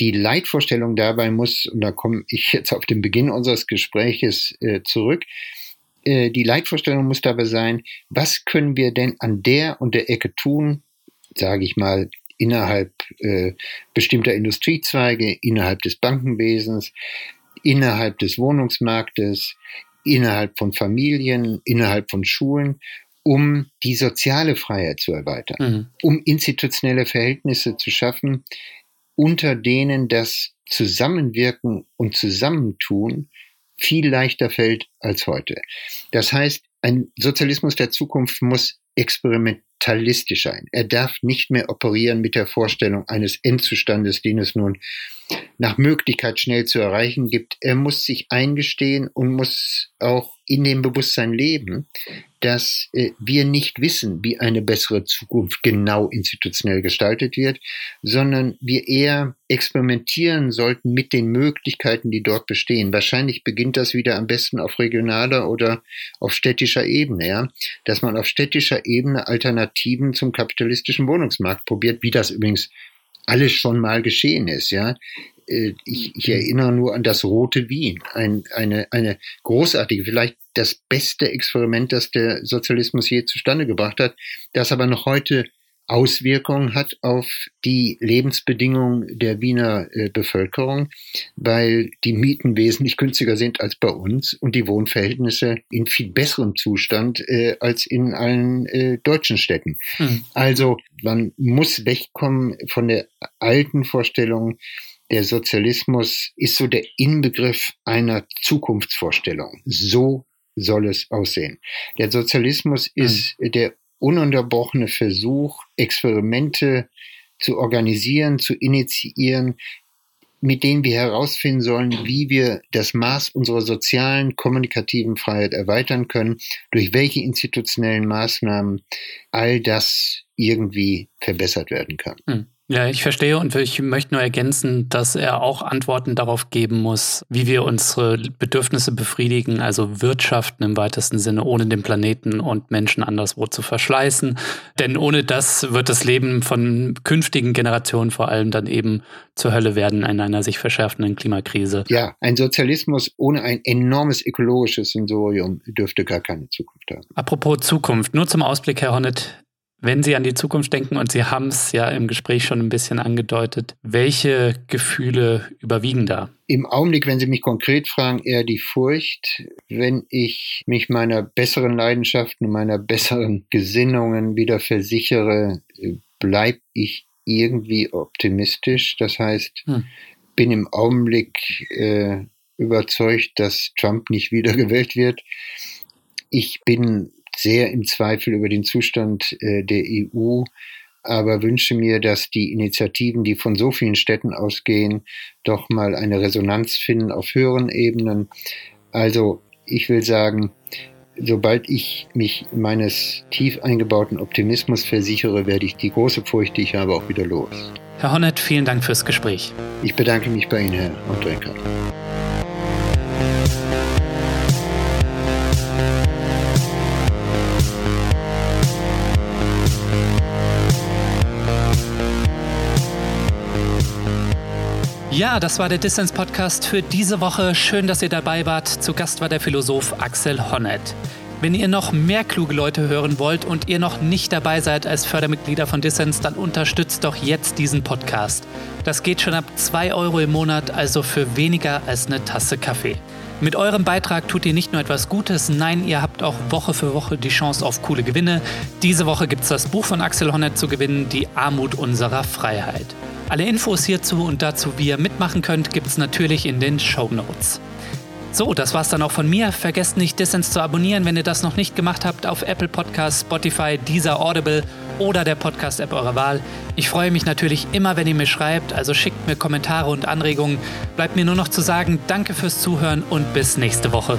Die Leitvorstellung dabei muss, und da komme ich jetzt auf den Beginn unseres Gespräches äh, zurück, äh, die Leitvorstellung muss dabei sein, was können wir denn an der und der Ecke tun, sage ich mal, innerhalb äh, bestimmter Industriezweige, innerhalb des Bankenwesens, innerhalb des Wohnungsmarktes, innerhalb von Familien, innerhalb von Schulen, um die soziale Freiheit zu erweitern, mhm. um institutionelle Verhältnisse zu schaffen, unter denen das Zusammenwirken und Zusammentun viel leichter fällt als heute. Das heißt, ein Sozialismus der Zukunft muss experimentalistisch sein. Er darf nicht mehr operieren mit der Vorstellung eines Endzustandes, den es nun nach Möglichkeit schnell zu erreichen gibt. Er muss sich eingestehen und muss auch in dem Bewusstsein leben, dass äh, wir nicht wissen, wie eine bessere Zukunft genau institutionell gestaltet wird, sondern wir eher experimentieren sollten mit den Möglichkeiten, die dort bestehen. Wahrscheinlich beginnt das wieder am besten auf regionaler oder auf städtischer Ebene, ja, dass man auf städtischer Ebene Alternativen zum kapitalistischen Wohnungsmarkt probiert, wie das übrigens alles schon mal geschehen ist, ja. Äh, ich, ich erinnere nur an das Rote Wien, ein, eine, eine großartige, vielleicht das beste Experiment, das der Sozialismus je zustande gebracht hat, das aber noch heute Auswirkungen hat auf die Lebensbedingungen der Wiener äh, Bevölkerung, weil die Mieten wesentlich günstiger sind als bei uns und die Wohnverhältnisse in viel besserem Zustand äh, als in allen äh, deutschen Städten. Mhm. Also man muss wegkommen von der alten Vorstellung, der Sozialismus ist so der Inbegriff einer Zukunftsvorstellung. So soll es aussehen. Der Sozialismus mhm. ist der ununterbrochene Versuch, Experimente zu organisieren, zu initiieren, mit denen wir herausfinden sollen, wie wir das Maß unserer sozialen, kommunikativen Freiheit erweitern können, durch welche institutionellen Maßnahmen all das irgendwie verbessert werden kann. Hm. Ja, ich verstehe und ich möchte nur ergänzen, dass er auch Antworten darauf geben muss, wie wir unsere Bedürfnisse befriedigen, also Wirtschaften im weitesten Sinne, ohne den Planeten und Menschen anderswo zu verschleißen. Denn ohne das wird das Leben von künftigen Generationen vor allem dann eben zur Hölle werden in einer sich verschärfenden Klimakrise. Ja, ein Sozialismus ohne ein enormes ökologisches Sensorium dürfte gar keine Zukunft haben. Apropos Zukunft, nur zum Ausblick, Herr Hornet. Wenn Sie an die Zukunft denken, und Sie haben es ja im Gespräch schon ein bisschen angedeutet, welche Gefühle überwiegen da? Im Augenblick, wenn Sie mich konkret fragen, eher die Furcht. Wenn ich mich meiner besseren Leidenschaften, meiner besseren Gesinnungen wieder versichere, bleibe ich irgendwie optimistisch. Das heißt, hm. bin im Augenblick äh, überzeugt, dass Trump nicht wiedergewählt wird. Ich bin sehr im Zweifel über den Zustand äh, der EU, aber wünsche mir, dass die Initiativen, die von so vielen Städten ausgehen, doch mal eine Resonanz finden auf höheren Ebenen. Also ich will sagen, sobald ich mich meines tief eingebauten Optimismus versichere, werde ich die große Furcht, die ich habe, auch wieder los. Herr Honneth, vielen Dank fürs Gespräch. Ich bedanke mich bei Ihnen, Herr Andrenka. Ja, das war der Distance Podcast für diese Woche. Schön, dass ihr dabei wart. Zu Gast war der Philosoph Axel Honneth. Wenn ihr noch mehr kluge Leute hören wollt und ihr noch nicht dabei seid als Fördermitglieder von Dissens, dann unterstützt doch jetzt diesen Podcast. Das geht schon ab 2 Euro im Monat, also für weniger als eine Tasse Kaffee. Mit eurem Beitrag tut ihr nicht nur etwas Gutes, nein, ihr habt auch Woche für Woche die Chance auf coole Gewinne. Diese Woche gibt es das Buch von Axel Honneth zu gewinnen, Die Armut unserer Freiheit. Alle Infos hierzu und dazu, wie ihr mitmachen könnt, gibt es natürlich in den Show Notes. So, das war's dann auch von mir. Vergesst nicht, Dissens zu abonnieren, wenn ihr das noch nicht gemacht habt, auf Apple Podcasts, Spotify, Deezer, Audible oder der Podcast-App eurer Wahl. Ich freue mich natürlich immer, wenn ihr mir schreibt, also schickt mir Kommentare und Anregungen. Bleibt mir nur noch zu sagen, danke fürs Zuhören und bis nächste Woche.